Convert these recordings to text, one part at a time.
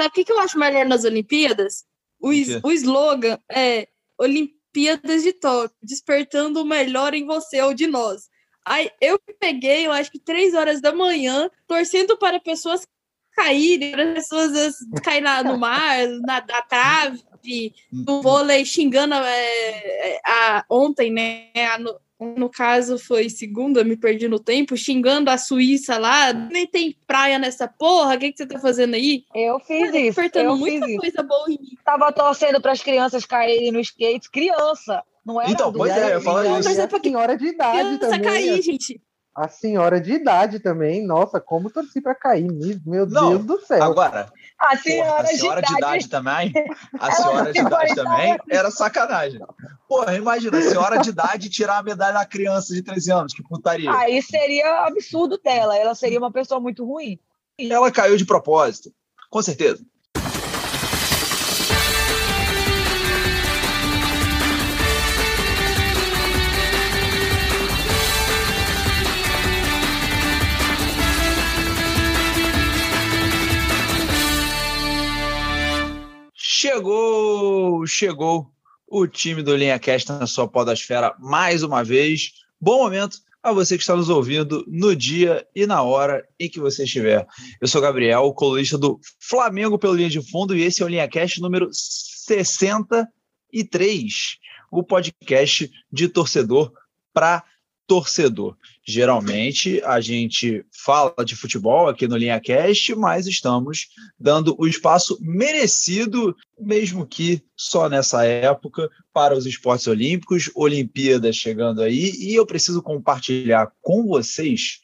sabe o que, que eu acho melhor nas Olimpíadas? O, o, o slogan é Olimpíadas de Tóquio, despertando o melhor em você ou de nós. Aí eu peguei, eu acho que três horas da manhã, torcendo para pessoas caírem, para pessoas caírem no mar, na, na trave, no vôlei, xingando é, a, ontem, né? A, no, caso foi segunda, me perdi no tempo, xingando a Suíça lá, nem tem praia nessa porra, o que, que você tá fazendo aí? Eu fiz isso. eu muita fiz coisa isso. boa em mim. Tava torcendo para as crianças caírem no skate, criança. Não era então, pois é, eu falo isso. Mas é pra senhora de idade criança também. cair, gente. A senhora de idade também, nossa, como torci para cair, meu Não, Deus do céu. Agora, a senhora, porra, a senhora de, idade, de idade também, a senhora de idade também era sacanagem. Porra, imagina, a senhora de idade tirar a medalha da criança de 13 anos, que putaria. Aí seria absurdo dela, ela seria uma pessoa muito ruim. Ela caiu de propósito, com certeza. Chegou, chegou o time do Linha Cast na sua podosfera mais uma vez. Bom momento a você que está nos ouvindo no dia e na hora em que você estiver. Eu sou Gabriel, colunista do Flamengo pelo Linha de Fundo e esse é o Linha Cast número 63, o podcast de torcedor para torcedor. Geralmente a gente fala de futebol aqui no Linha Cast, mas estamos dando o espaço merecido, mesmo que só nessa época, para os esportes olímpicos, Olimpíadas chegando aí, e eu preciso compartilhar com vocês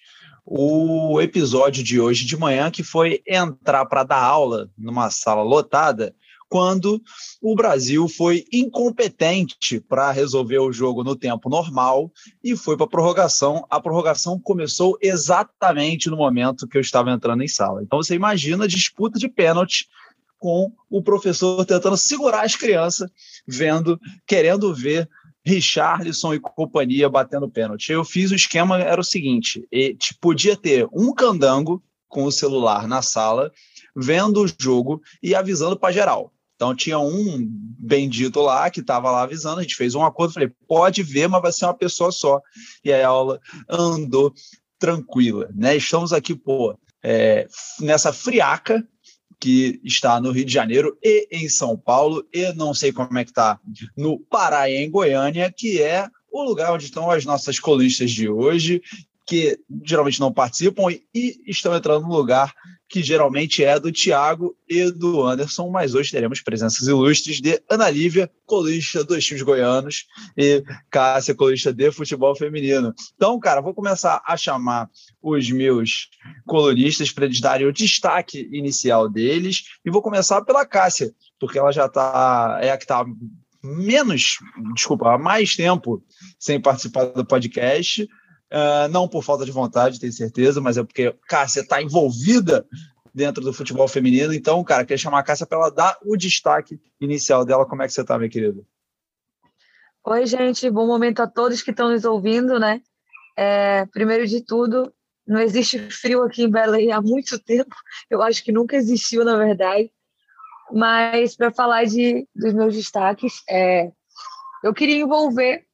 o episódio de hoje de manhã, que foi entrar para dar aula numa sala lotada quando o Brasil foi incompetente para resolver o jogo no tempo normal e foi para a prorrogação. A prorrogação começou exatamente no momento que eu estava entrando em sala. Então você imagina a disputa de pênalti com o professor tentando segurar as crianças, vendo, querendo ver Richarlison e companhia batendo pênalti. Eu fiz o esquema, era o seguinte: podia ter um candango com o celular na sala, vendo o jogo e avisando para geral. Então tinha um bendito lá que estava lá avisando, a gente fez um acordo, falei, pode ver, mas vai ser uma pessoa só. E a aula andou tranquila, né? Estamos aqui, pô, é, nessa friaca que está no Rio de Janeiro e em São Paulo, e não sei como é que está no Pará e em Goiânia, que é o lugar onde estão as nossas colunistas de hoje, que geralmente não participam e, e estão entrando no lugar que geralmente é do Thiago e do Anderson, mas hoje teremos presenças ilustres de Ana Lívia, colista dos times goianos, e Cássia, colista de futebol feminino. Então, cara, vou começar a chamar os meus colunistas para eles darem o destaque inicial deles, e vou começar pela Cássia, porque ela já está, é a que está menos, desculpa, há mais tempo sem participar do podcast, Uh, não por falta de vontade, tenho certeza, mas é porque Cássia está envolvida dentro do futebol feminino. Então, cara, queria chamar a Cássia para ela dar o destaque inicial dela. Como é que você está, minha querida? Oi, gente. Bom momento a todos que estão nos ouvindo, né? É, primeiro de tudo, não existe frio aqui em Belém há muito tempo. Eu acho que nunca existiu, na verdade. Mas para falar de, dos meus destaques, é, eu queria envolver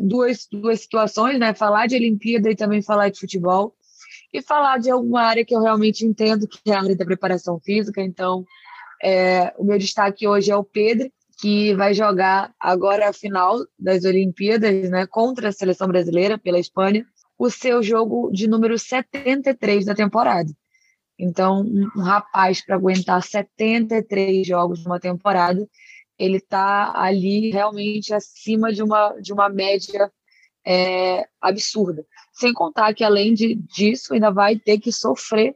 duas, duas situações, né? Falar de Olimpíada e também falar de futebol. E falar de alguma área que eu realmente entendo, que é a área da preparação física. Então, é, o meu destaque hoje é o Pedro, que vai jogar agora a final das Olimpíadas, né? Contra a seleção brasileira pela Espanha, o seu jogo de número 73 da temporada. Então, um rapaz para aguentar 73 jogos numa temporada ele está ali realmente acima de uma, de uma média é, absurda. Sem contar que, além de, disso, ainda vai ter que sofrer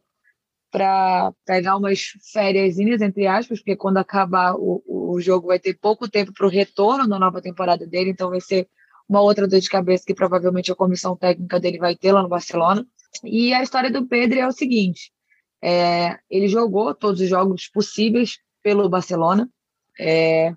para pegar umas férias, entre aspas, porque quando acabar o, o jogo vai ter pouco tempo para o retorno da nova temporada dele, então vai ser uma outra dor de cabeça que provavelmente a comissão técnica dele vai ter lá no Barcelona. E a história do Pedro é o seguinte: é, ele jogou todos os jogos possíveis pelo Barcelona, é,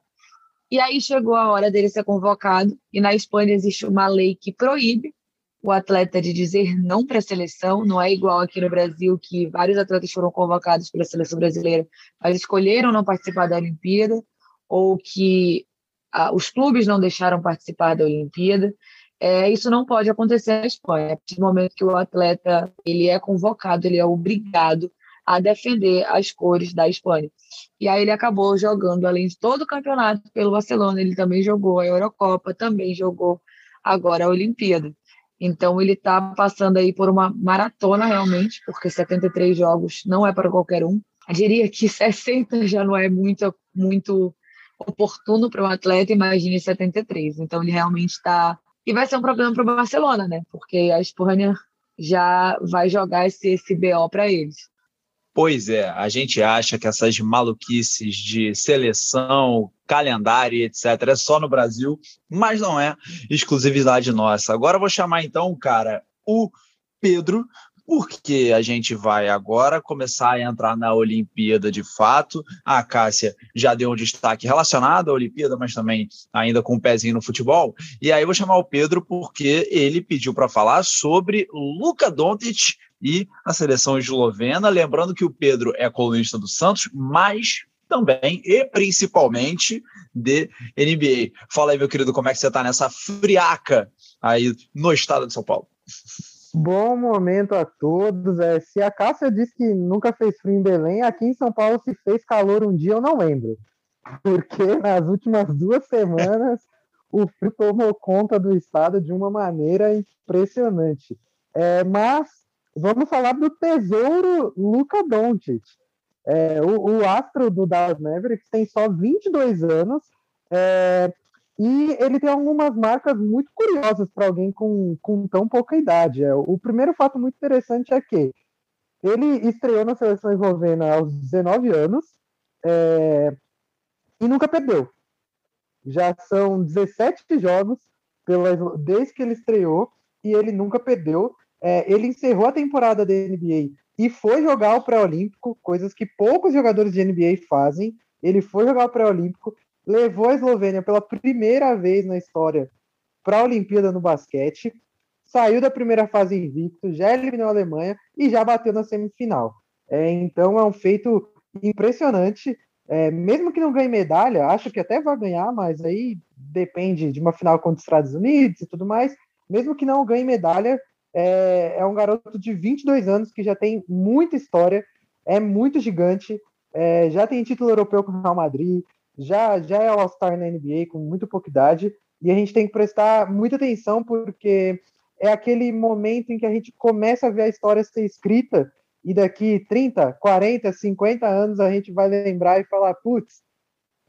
e aí chegou a hora dele ser convocado, e na Espanha existe uma lei que proíbe o atleta de dizer não para a seleção, não é igual aqui no Brasil, que vários atletas foram convocados pela seleção brasileira, mas escolheram não participar da Olimpíada, ou que ah, os clubes não deixaram participar da Olimpíada. É, isso não pode acontecer na Espanha. A partir do momento que o atleta ele é convocado, ele é obrigado a defender as cores da Espanha. E aí ele acabou jogando, além de todo o campeonato pelo Barcelona, ele também jogou a Eurocopa, também jogou agora a Olimpíada. Então ele está passando aí por uma maratona realmente, porque 73 jogos não é para qualquer um. Eu diria que 60 já não é muito, muito oportuno para um atleta, imagine 73. Então ele realmente está. E vai ser um problema para o Barcelona, né? Porque a Espanha já vai jogar esse, esse BO para eles. Pois é, a gente acha que essas maluquices de seleção, calendário, etc., é só no Brasil, mas não é exclusividade nossa. Agora eu vou chamar então, cara, o Pedro, porque a gente vai agora começar a entrar na Olimpíada de fato. A Cássia já deu um destaque relacionado à Olimpíada, mas também ainda com um pezinho no futebol. E aí vou chamar o Pedro porque ele pediu para falar sobre Luka Doncic e a seleção eslovena. Lembrando que o Pedro é colunista do Santos, mas também e principalmente de NBA. Fala aí, meu querido, como é que você está nessa friaca aí no estado de São Paulo? Bom momento a todos. É, se a Cássia disse que nunca fez frio em Belém, aqui em São Paulo se fez calor um dia, eu não lembro. Porque nas últimas duas semanas o frio tomou conta do estado de uma maneira impressionante. É, mas vamos falar do tesouro Luca Doncic. É, o, o, astro do Dallas Mavericks tem só 22 anos é, e ele tem algumas marcas muito curiosas para alguém com, com tão pouca idade. É, o primeiro fato muito interessante é que ele estreou na seleção eslovena aos 19 anos é, e nunca perdeu. Já são 17 jogos pela, desde que ele estreou e ele nunca perdeu. É, ele encerrou a temporada da NBA e foi jogar o pré-olímpico, coisas que poucos jogadores de NBA fazem. Ele foi jogar o pré-olímpico, levou a Eslovênia pela primeira vez na história para a Olimpíada no basquete, saiu da primeira fase invicto, já eliminou a Alemanha e já bateu na semifinal. É, então é um feito impressionante. É, mesmo que não ganhe medalha, acho que até vai ganhar, mas aí depende de uma final contra os Estados Unidos e tudo mais. Mesmo que não ganhe medalha, é, é um garoto de 22 anos que já tem muita história, é muito gigante, é, já tem título europeu com o Real Madrid, já, já é All-Star na NBA com muito pouca idade, e a gente tem que prestar muita atenção porque é aquele momento em que a gente começa a ver a história ser escrita e daqui 30, 40, 50 anos a gente vai lembrar e falar, putz,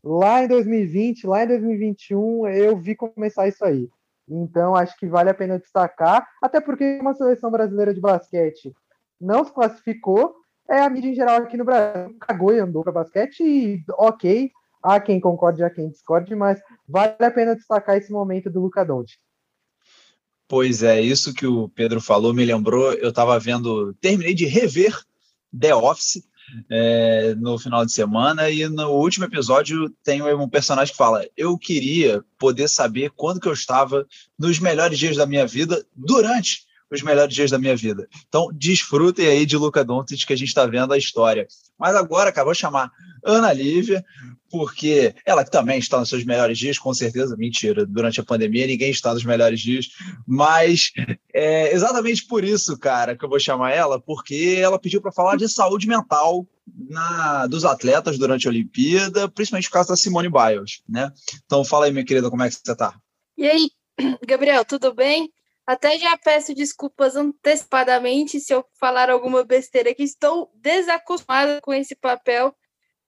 lá em 2020, lá em 2021 eu vi começar isso aí. Então, acho que vale a pena destacar, até porque uma seleção brasileira de basquete não se classificou, é a mídia em geral aqui no Brasil cagou e andou para basquete, e ok, há quem concorde, há quem discorde, mas vale a pena destacar esse momento do Luca Doncic. Pois é, isso que o Pedro falou me lembrou, eu estava vendo, terminei de rever The Office, é, no final de semana. E no último episódio tem um personagem que fala: eu queria poder saber quando que eu estava nos melhores dias da minha vida durante os melhores dias da minha vida. Então desfrutem aí de Luca Doncic que a gente está vendo a história. Mas agora, cara, vou chamar Ana Lívia, porque ela também está nos seus melhores dias, com certeza. Mentira, durante a pandemia ninguém está nos melhores dias, mas é exatamente por isso, cara, que eu vou chamar ela, porque ela pediu para falar de saúde mental na, dos atletas durante a Olimpíada, principalmente por causa da Simone Biles, né? Então fala aí, minha querida, como é que você está? E aí, Gabriel, tudo bem? Até já peço desculpas antecipadamente se eu falar alguma besteira que estou desacostumada com esse papel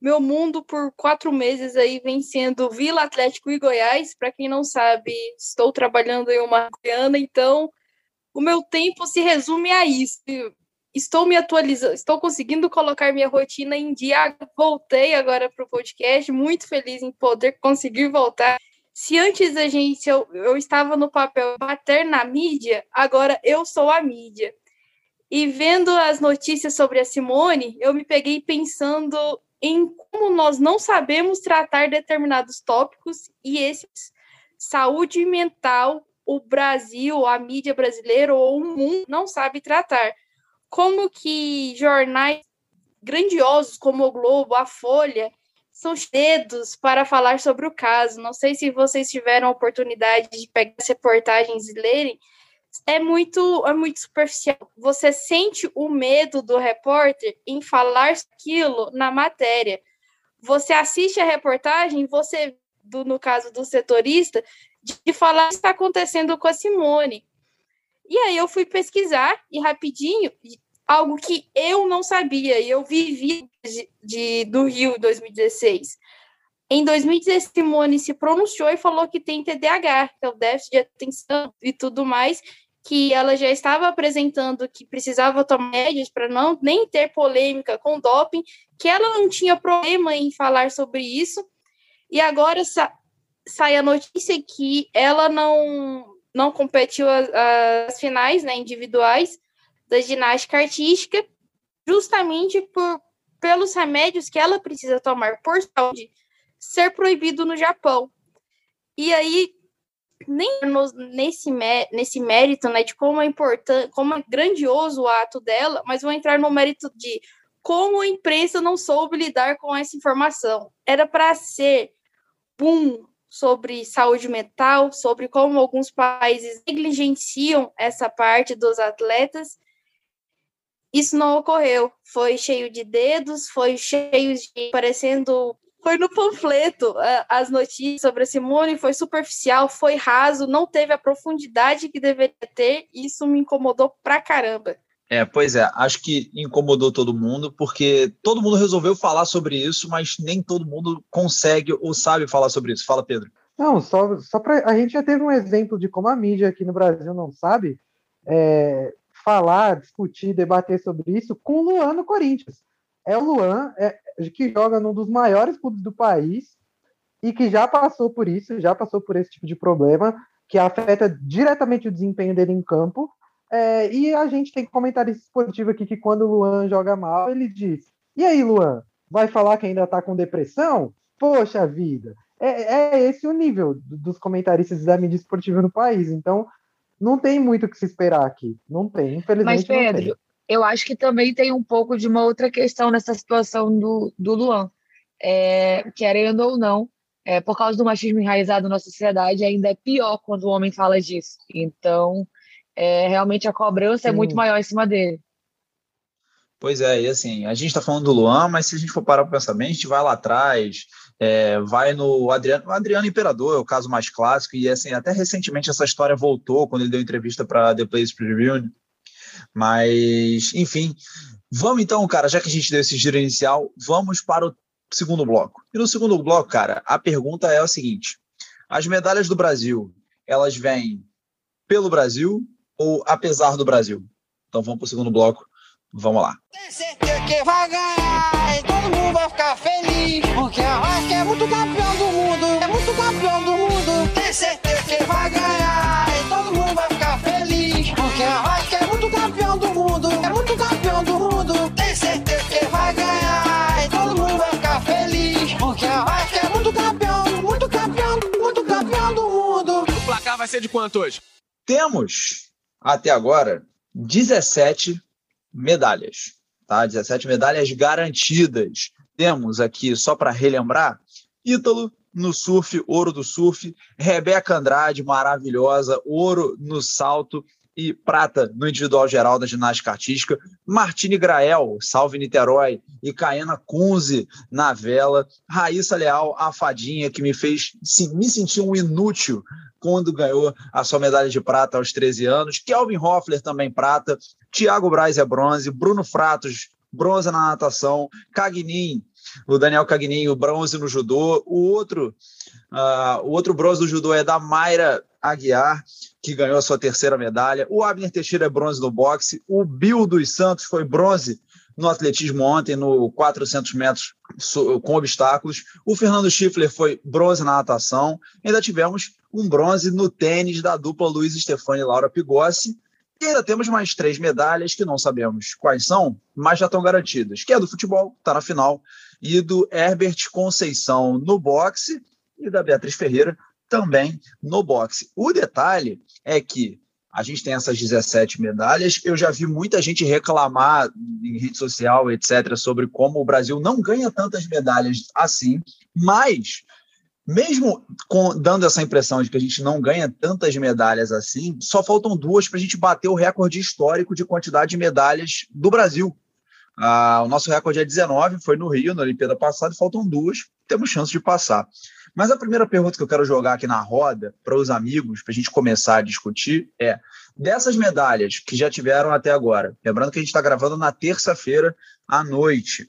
meu mundo por quatro meses aí vem sendo Vila Atlético e Goiás. Para quem não sabe, estou trabalhando em uma goiana, então o meu tempo se resume a isso. Estou me atualizando, estou conseguindo colocar minha rotina em dia. Voltei agora para o podcast, muito feliz em poder conseguir voltar. Se antes a gente eu, eu estava no papel bater na mídia, agora eu sou a mídia. E vendo as notícias sobre a Simone, eu me peguei pensando em como nós não sabemos tratar determinados tópicos e esses saúde mental, o Brasil, a mídia brasileira ou o mundo não sabe tratar. Como que jornais grandiosos como o Globo, a Folha, são dedos para falar sobre o caso. Não sei se vocês tiveram a oportunidade de pegar as reportagens e lerem. É muito, é muito superficial. Você sente o medo do repórter em falar aquilo na matéria. Você assiste a reportagem, você, do, no caso do setorista, de falar o que está acontecendo com a Simone. E aí eu fui pesquisar e rapidinho algo que eu não sabia, e eu vivi de, de, do Rio em 2016. Em 2016, Simone se pronunciou e falou que tem TDAH, que é o déficit de atenção e tudo mais, que ela já estava apresentando que precisava tomar médias para não nem ter polêmica com doping, que ela não tinha problema em falar sobre isso, e agora sa sai a notícia que ela não não competiu as, as finais né, individuais, da ginástica artística, justamente por pelos remédios que ela precisa tomar por saúde ser proibido no Japão. E aí nem no, nesse, nesse mérito, né, de como é importante, como é grandioso o ato dela, mas vou entrar no mérito de como a imprensa não soube lidar com essa informação. Era para ser boom sobre saúde mental, sobre como alguns países negligenciam essa parte dos atletas isso não ocorreu. Foi cheio de dedos, foi cheio de parecendo. Foi no panfleto as notícias sobre a Simone, foi superficial, foi raso, não teve a profundidade que deveria ter. Isso me incomodou pra caramba. É, pois é, acho que incomodou todo mundo, porque todo mundo resolveu falar sobre isso, mas nem todo mundo consegue ou sabe falar sobre isso. Fala, Pedro. Não, só, só para. A gente já teve um exemplo de como a mídia aqui no Brasil não sabe. É, falar, discutir, debater sobre isso com o Luan no Corinthians. É o Luan é, que joga num dos maiores clubes do país e que já passou por isso, já passou por esse tipo de problema que afeta diretamente o desempenho dele em campo. É, e a gente tem comentarista esportivo aqui que quando o Luan joga mal, ele diz: E aí, Luan, vai falar que ainda tá com depressão? Poxa vida! É, é esse o nível dos comentaristas da mídia esportiva no país. Então, não tem muito o que se esperar aqui. Não tem, infelizmente. Mas, Pedro, eu acho que também tem um pouco de uma outra questão nessa situação do, do Luan. É, querendo ou não, é, por causa do machismo enraizado na sociedade, ainda é pior quando o homem fala disso. Então, é, realmente a cobrança Sim. é muito maior em cima dele. Pois é, e assim, a gente está falando do Luan, mas se a gente for parar para pensar bem, a gente vai lá atrás, é, vai no Adriano, Adriano Imperador é o caso mais clássico, e assim, até recentemente essa história voltou quando ele deu entrevista para The Place Preview. Mas, enfim, vamos então, cara, já que a gente deu esse giro inicial, vamos para o segundo bloco. E no segundo bloco, cara, a pergunta é o seguinte: as medalhas do Brasil, elas vêm pelo Brasil ou apesar do Brasil? Então vamos para o segundo bloco. Vamos lá. Tem certeza que vai ganhar mundo vai ficar feliz. Porque a Vasco é muito campeão do mundo. É muito campeão do mundo. Tem certeza que vai ganhar e todo mundo vai ficar feliz. Porque a Vasco é muito campeão do mundo. É muito campeão do mundo. Tem certeza que vai ganhar e todo mundo vai ficar feliz. Porque a Vasco é muito campeão, muito campeão, muito campeão do mundo. O placar vai ser de quanto hoje? Temos, até agora, 17 medalhas, tá? 17 medalhas garantidas. Temos aqui, só para relembrar, Ítalo no surf, ouro do surf, Rebeca Andrade, maravilhosa, ouro no salto e prata no individual geral da ginástica artística, Martine Grael, salve Niterói, e Caena Kunze na vela, Raíssa Leal, a fadinha que me fez me sentir um inútil quando ganhou a sua medalha de prata aos 13 anos, Kelvin Hoffler também prata, Thiago Braz é bronze, Bruno Fratos, bronze na natação, Cagnin, o Daniel Cagnin, o bronze no judô, o outro, uh, o outro bronze do judô é da Mayra Aguiar, que ganhou a sua terceira medalha, o Abner Teixeira é bronze no boxe, o Bill dos Santos foi bronze no atletismo ontem, no 400 metros com obstáculos. O Fernando Schiffler foi bronze na natação. Ainda tivemos um bronze no tênis da dupla Luiz Stefani e Laura Pigossi. E ainda temos mais três medalhas que não sabemos quais são, mas já estão garantidas, que é do futebol, está na final, e do Herbert Conceição no boxe, e da Beatriz Ferreira também no boxe. O detalhe é que a gente tem essas 17 medalhas. Eu já vi muita gente reclamar em rede social, etc., sobre como o Brasil não ganha tantas medalhas assim, mas mesmo com, dando essa impressão de que a gente não ganha tantas medalhas assim, só faltam duas para a gente bater o recorde histórico de quantidade de medalhas do Brasil. Ah, o nosso recorde é 19, foi no Rio, na Olimpíada passada, faltam duas, temos chance de passar. Mas a primeira pergunta que eu quero jogar aqui na roda para os amigos, para a gente começar a discutir, é: dessas medalhas que já tiveram até agora, lembrando que a gente está gravando na terça-feira à noite,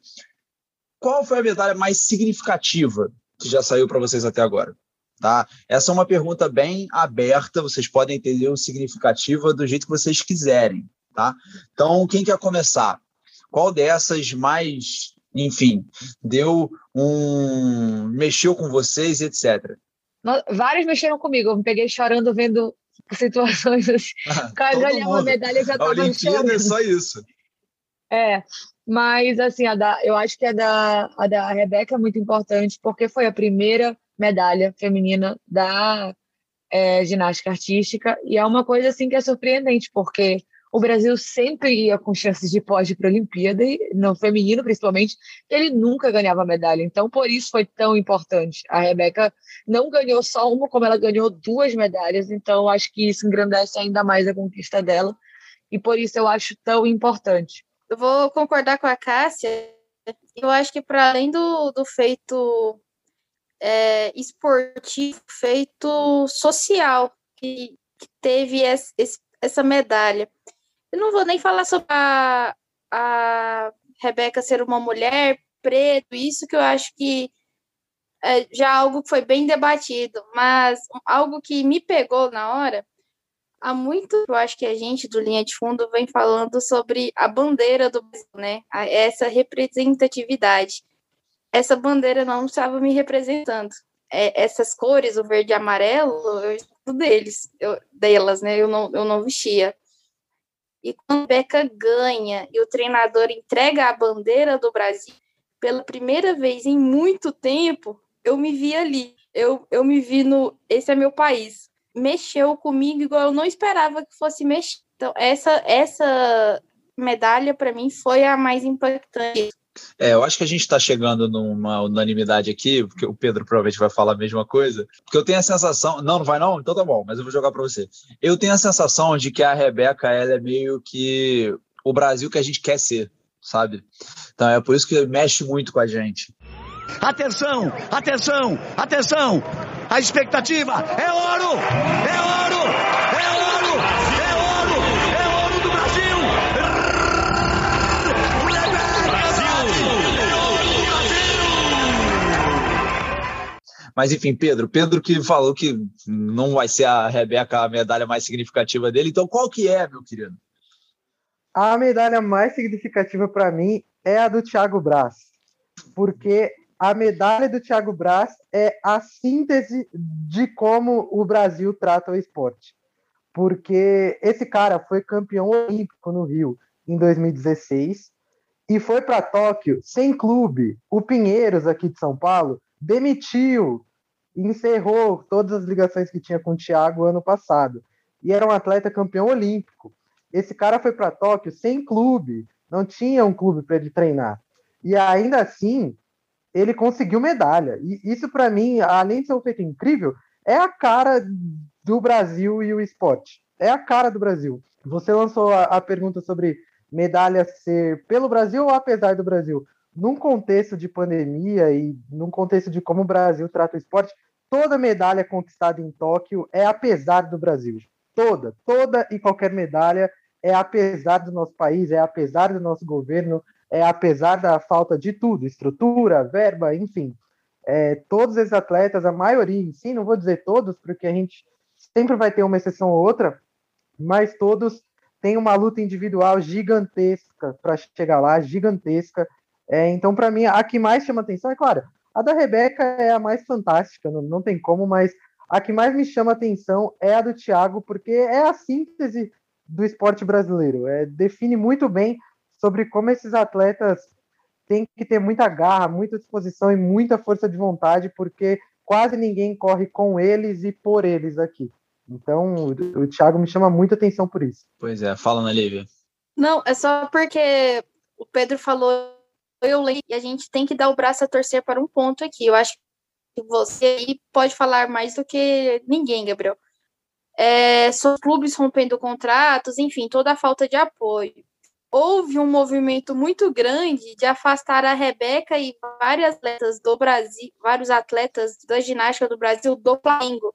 qual foi a medalha mais significativa que já saiu para vocês até agora? Tá? Essa é uma pergunta bem aberta, vocês podem entender o significativo do jeito que vocês quiserem. Tá? Então, quem quer começar? Qual dessas mais, enfim, deu um. mexeu com vocês, etc. Vários mexeram comigo, eu me peguei chorando vendo situações assim. Cara, ganhar uma medalha já estava chorando. é só isso. É, mas, assim, a da, eu acho que a da, a da Rebeca é muito importante, porque foi a primeira medalha feminina da é, ginástica artística, e é uma coisa, assim, que é surpreendente, porque o Brasil sempre ia com chances de pódio para a Olimpíada, e no feminino, principalmente, ele nunca ganhava medalha. Então, por isso foi tão importante. A Rebeca não ganhou só uma, como ela ganhou duas medalhas, então acho que isso engrandece ainda mais a conquista dela, e por isso eu acho tão importante eu vou concordar com a Cássia. Eu acho que para além do, do feito é, esportivo, feito social que, que teve esse, essa medalha. Eu não vou nem falar sobre a, a Rebeca ser uma mulher preta, isso que eu acho que é já algo que foi bem debatido, mas algo que me pegou na hora há muito, eu acho que a gente do Linha de Fundo vem falando sobre a bandeira do Brasil, né? Essa representatividade. Essa bandeira não estava me representando. É, essas cores, o verde e amarelo, eu estudo deles, eu, delas, né? Eu não, eu não vestia. E quando a Beca ganha e o treinador entrega a bandeira do Brasil, pela primeira vez em muito tempo, eu me vi ali. Eu, eu me vi no. Esse é meu país mexeu comigo igual eu não esperava que fosse mexer. Então, essa, essa medalha, para mim, foi a mais impactante. É, eu acho que a gente está chegando numa unanimidade aqui, porque o Pedro provavelmente vai falar a mesma coisa, porque eu tenho a sensação. Não, não vai não? Então tá bom, mas eu vou jogar para você. Eu tenho a sensação de que a Rebeca ela é meio que o Brasil que a gente quer ser, sabe? Então é por isso que mexe muito com a gente. Atenção, atenção, atenção! A expectativa é ouro! É ouro! É ouro! É ouro! É ouro do Brasil! Mas enfim, Pedro, Pedro que falou que não vai ser a Rebeca a medalha mais significativa dele, então qual que é, meu querido? A medalha mais significativa para mim é a do Thiago Braz, porque a medalha do Thiago Braz é a síntese de como o Brasil trata o esporte. Porque esse cara foi campeão olímpico no Rio em 2016 e foi para Tóquio sem clube. O Pinheiros, aqui de São Paulo, demitiu, encerrou todas as ligações que tinha com o Thiago ano passado. E era um atleta campeão olímpico. Esse cara foi para Tóquio sem clube, não tinha um clube para ele treinar. E ainda assim, ele conseguiu medalha. E isso, para mim, além de ser um feito incrível, é a cara do Brasil e o esporte. É a cara do Brasil. Você lançou a, a pergunta sobre medalha ser pelo Brasil ou apesar do Brasil. Num contexto de pandemia e num contexto de como o Brasil trata o esporte, toda medalha conquistada em Tóquio é apesar do Brasil. Toda, toda e qualquer medalha é apesar do nosso país, é apesar do nosso governo, é, apesar da falta de tudo, estrutura, verba, enfim, é, todos esses atletas, a maioria, sim, não vou dizer todos, porque a gente sempre vai ter uma exceção ou outra, mas todos têm uma luta individual gigantesca para chegar lá, gigantesca. É, então, para mim, a que mais chama atenção é claro, a da Rebeca é a mais fantástica, não, não tem como, mas a que mais me chama atenção é a do Thiago, porque é a síntese do esporte brasileiro. É, define muito bem sobre como esses atletas têm que ter muita garra, muita disposição e muita força de vontade, porque quase ninguém corre com eles e por eles aqui. Então, o, o Thiago me chama muita atenção por isso. Pois é, fala na Lívia. Não, é só porque o Pedro falou, eu leio, e a gente tem que dar o braço a torcer para um ponto aqui. Eu acho que você aí pode falar mais do que ninguém, Gabriel. É, clubes rompendo contratos, enfim, toda a falta de apoio. Houve um movimento muito grande de afastar a Rebeca e várias atletas do Brasil, vários atletas da ginástica do Brasil do Flamengo,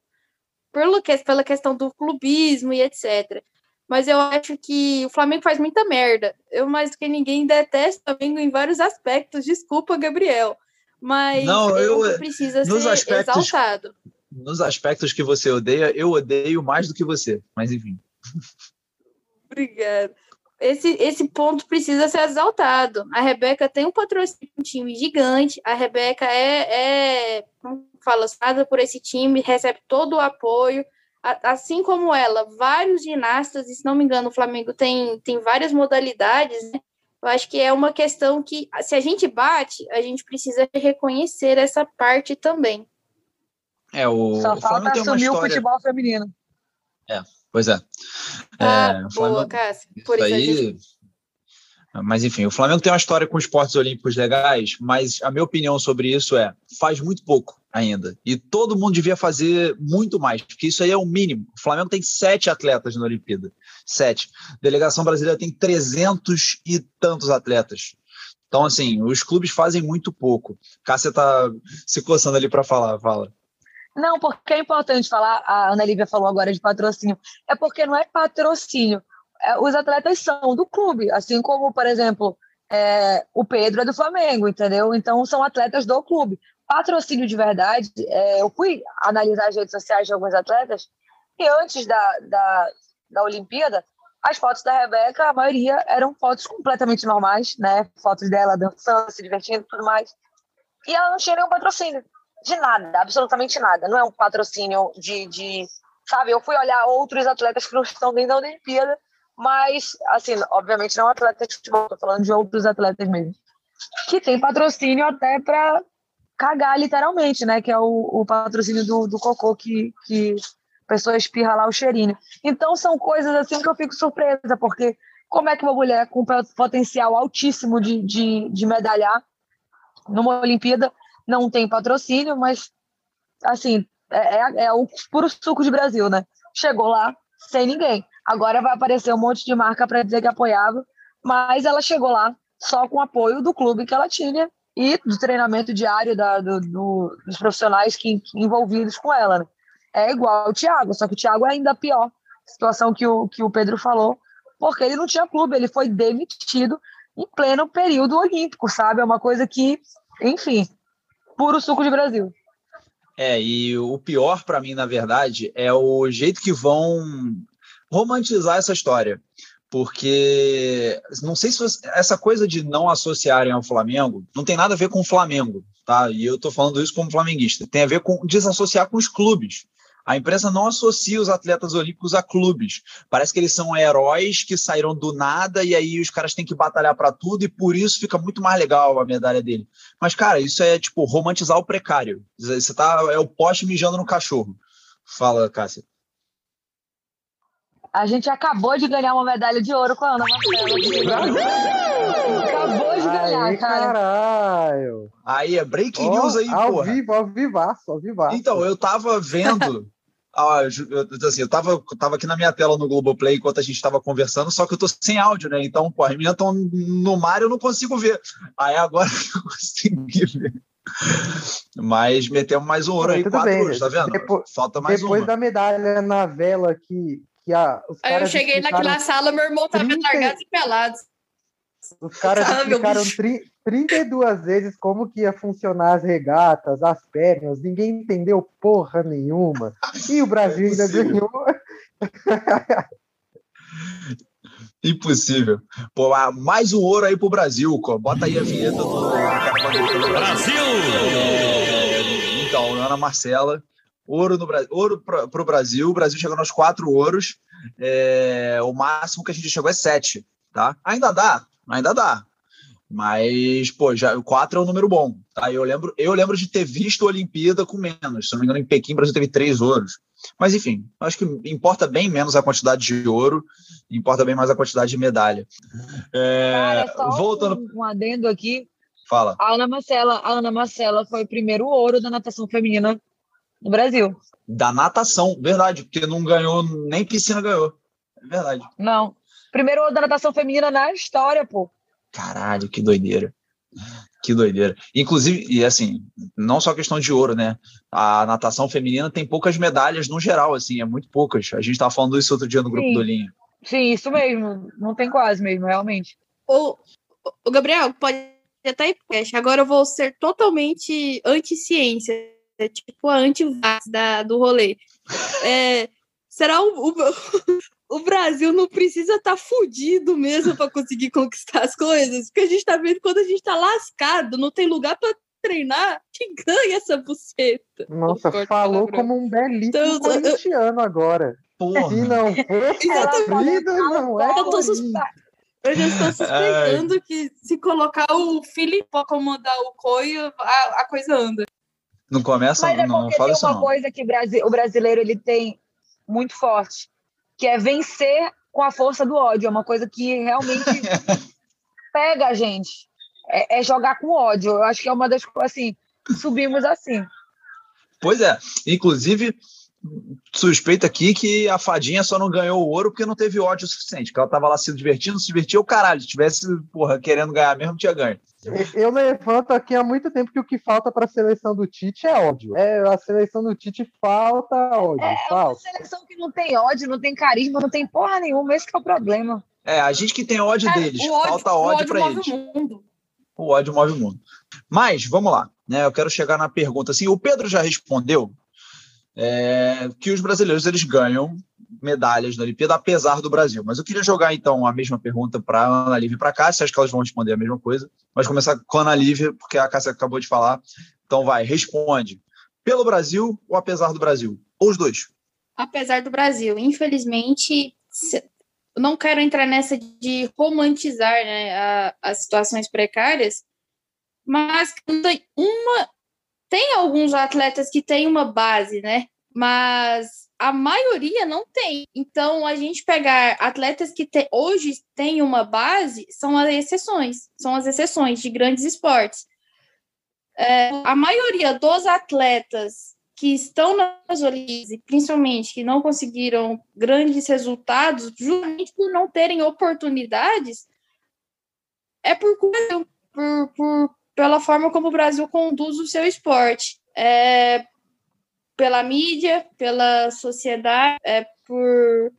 pelo que, pela questão do clubismo e etc. Mas eu acho que o Flamengo faz muita merda. Eu, mais do que ninguém, detesto o Flamengo em vários aspectos. Desculpa, Gabriel. Mas Não, eu, precisa ser aspectos, exaltado. Nos aspectos que você odeia, eu odeio mais do que você. Mas enfim. Obrigada. Esse, esse ponto precisa ser exaltado. A Rebeca tem um patrocínio, um time gigante. A Rebeca é, é fala, por esse time, recebe todo o apoio assim como ela, vários ginastas, e se não me engano, o Flamengo tem, tem várias modalidades, né? Eu acho que é uma questão que, se a gente bate, a gente precisa reconhecer essa parte também. É, o, Só o falta assumir história... o futebol feminino. É, pois é. Ah, é, boa, Flamengo... Cássia. Por isso, isso aí... Gente... Mas, enfim, o Flamengo tem uma história com esportes olímpicos legais, mas a minha opinião sobre isso é: faz muito pouco ainda. E todo mundo devia fazer muito mais, porque isso aí é o mínimo. O Flamengo tem sete atletas na Olimpíada. Sete. A delegação brasileira tem trezentos e tantos atletas. Então, assim, os clubes fazem muito pouco. Cássia está se coçando ali para falar, fala. Não, porque é importante falar, a Ana Lívia falou agora de patrocínio, é porque não é patrocínio, é, os atletas são do clube, assim como, por exemplo, é, o Pedro é do Flamengo, entendeu? Então são atletas do clube. Patrocínio de verdade, é, eu fui analisar as redes sociais de alguns atletas e antes da, da, da Olimpíada, as fotos da Rebeca, a maioria eram fotos completamente normais, né? Fotos dela dançando, se divertindo e tudo mais. E ela não tinha nenhum patrocínio. De nada, absolutamente nada. Não é um patrocínio de, de. Sabe, eu fui olhar outros atletas que não estão dentro da Olimpíada mas, assim, obviamente não atleta de futebol, tô falando de outros atletas mesmo, que tem patrocínio até para cagar, literalmente, né? Que é o, o patrocínio do, do cocô que, que a pessoa espirra lá o cheirinho. Então, são coisas assim que eu fico surpresa, porque como é que uma mulher com potencial altíssimo de, de, de medalhar numa Olimpíada não tem patrocínio, mas, assim, é, é, é o puro suco de Brasil, né? Chegou lá sem ninguém. Agora vai aparecer um monte de marca para dizer que apoiava, mas ela chegou lá só com o apoio do clube que ela tinha e do treinamento diário da, do, do, dos profissionais que, envolvidos com ela. Né? É igual o Thiago, só que o Thiago é ainda pior. Situação que o, que o Pedro falou, porque ele não tinha clube, ele foi demitido em pleno período olímpico, sabe? É uma coisa que, enfim, puro suco de Brasil. É, e o pior para mim, na verdade, é o jeito que vão romantizar essa história. Porque não sei se você, essa coisa de não associarem ao Flamengo não tem nada a ver com o Flamengo, tá? E eu estou falando isso como flamenguista. Tem a ver com desassociar com os clubes. A imprensa não associa os atletas olímpicos a clubes. Parece que eles são heróis que saíram do nada e aí os caras têm que batalhar para tudo e por isso fica muito mais legal a medalha dele. Mas, cara, isso é tipo romantizar o precário. Você tá é o poste mijando no cachorro. Fala, Cássia. A gente acabou de ganhar uma medalha de ouro com a Ana Marcela. Acabou de ganhar, aí, cara. Caralho. Aí é breaking oh, news aí, ao porra. Vivo, ao vivaço, ao vivaço. Então, eu tava vendo. Ah, eu, assim, eu tava, tava aqui na minha tela no Globoplay enquanto a gente tava conversando, só que eu tô sem áudio, né? Então, pô, as meninas estão no mar eu não consigo ver. Aí agora eu consegui ver. Mas metemos mais um ouro aí, quatro bem, ouros, tá vendo? Depois, Falta mais depois uma. da medalha na vela que, que a, os Aí eu cheguei naquela sala, meu irmão tava 30... largados e pelados. Os caras ah, explicaram 32 vezes como que ia funcionar as regatas, as pernas, ninguém entendeu porra nenhuma. E o Brasil ainda ganhou. Impossível. Pô, mais um ouro aí pro Brasil, bota aí a vinheta do Brasil! Então, Ana Marcela, ouro, no, ouro para o Brasil. O Brasil chegou nos quatro ouros. É, o máximo que a gente chegou é sete. Tá? Ainda dá, ainda dá. Mas, pô, já, o 4 é um número bom. Tá? Eu, lembro, eu lembro de ter visto a Olimpíada com menos. Se não me engano, em Pequim, o Brasil teve três ouros. Mas, enfim, acho que importa bem menos a quantidade de ouro, importa bem mais a quantidade de medalha. É, Cara, voltando. Um, um adendo aqui. Fala. A Ana Marcela, a Ana Marcela foi o primeiro ouro da natação feminina no Brasil. Da natação, verdade, porque não ganhou, nem piscina ganhou. É verdade. Não. Primeiro ouro da natação feminina na história, pô. Caralho, que doideira. Que doideira. Inclusive, e assim, não só questão de ouro, né? A natação feminina tem poucas medalhas no geral, assim, é muito poucas. A gente estava falando isso outro dia no grupo Sim. do Linha. Sim, isso mesmo. Não tem quase mesmo, realmente. O, o Gabriel, pode até ir Agora eu vou ser totalmente anti-ciência, tipo a anti da do rolê. É, será o, o, o Brasil não precisa estar tá fudido mesmo para conseguir conquistar as coisas, porque a gente está vendo quando a gente está lascado, não tem lugar para treinar, que ganha essa buceta. Nossa, falou como um belíssimo então, corintiano eu... agora. Porra. Se não fosse vida, não é eu, tô eu já estou suspeitando Ai. que se colocar o Filipe para comandar o coio, a, a, coisa anda. Não começa, Mas é não, não fala isso uma coisa que o brasileiro ele tem muito forte que é vencer com a força do ódio. É uma coisa que realmente pega a gente. É, é, jogar com ódio. Eu acho que é uma das coisas, assim, subimos assim. Pois é. Inclusive, suspeita aqui que a fadinha só não ganhou o ouro porque não teve ódio suficiente. Que ela tava lá se divertindo, se divertia o caralho. Se tivesse, porra, querendo ganhar mesmo, tinha ganho. Eu levanto aqui há muito tempo que o que falta para a seleção do Tite é ódio. É, a seleção do Tite falta ódio. É, falta. é uma seleção que não tem ódio, não tem carisma, não tem porra nenhuma. Esse é o problema. É, a gente que tem ódio é, deles. Ódio, falta ódio, ódio para eles. O, o ódio move o mundo. Mas, vamos lá. Né, eu quero chegar na pergunta. Assim, o Pedro já respondeu é, que os brasileiros eles ganham medalhas na Olimpíada, apesar do Brasil. Mas eu queria jogar, então, a mesma pergunta para a Ana Lívia e para a Cássia, acho que elas vão responder a mesma coisa. Mas começar com a Ana Lívia, porque a Cássia acabou de falar. Então, vai, responde. Pelo Brasil ou apesar do Brasil? Ou os dois? Apesar do Brasil. Infelizmente, não quero entrar nessa de romantizar né, a, as situações precárias, mas uma. Tem alguns atletas que têm uma base, né? Mas a maioria não tem. Então, a gente pegar atletas que te, hoje têm uma base são as exceções, são as exceções de grandes esportes. É, a maioria dos atletas que estão nas Olimpíadas, principalmente que não conseguiram grandes resultados, justamente por não terem oportunidades, é por, por, por pela forma como o Brasil conduz o seu esporte. É, pela mídia, pela sociedade, é, por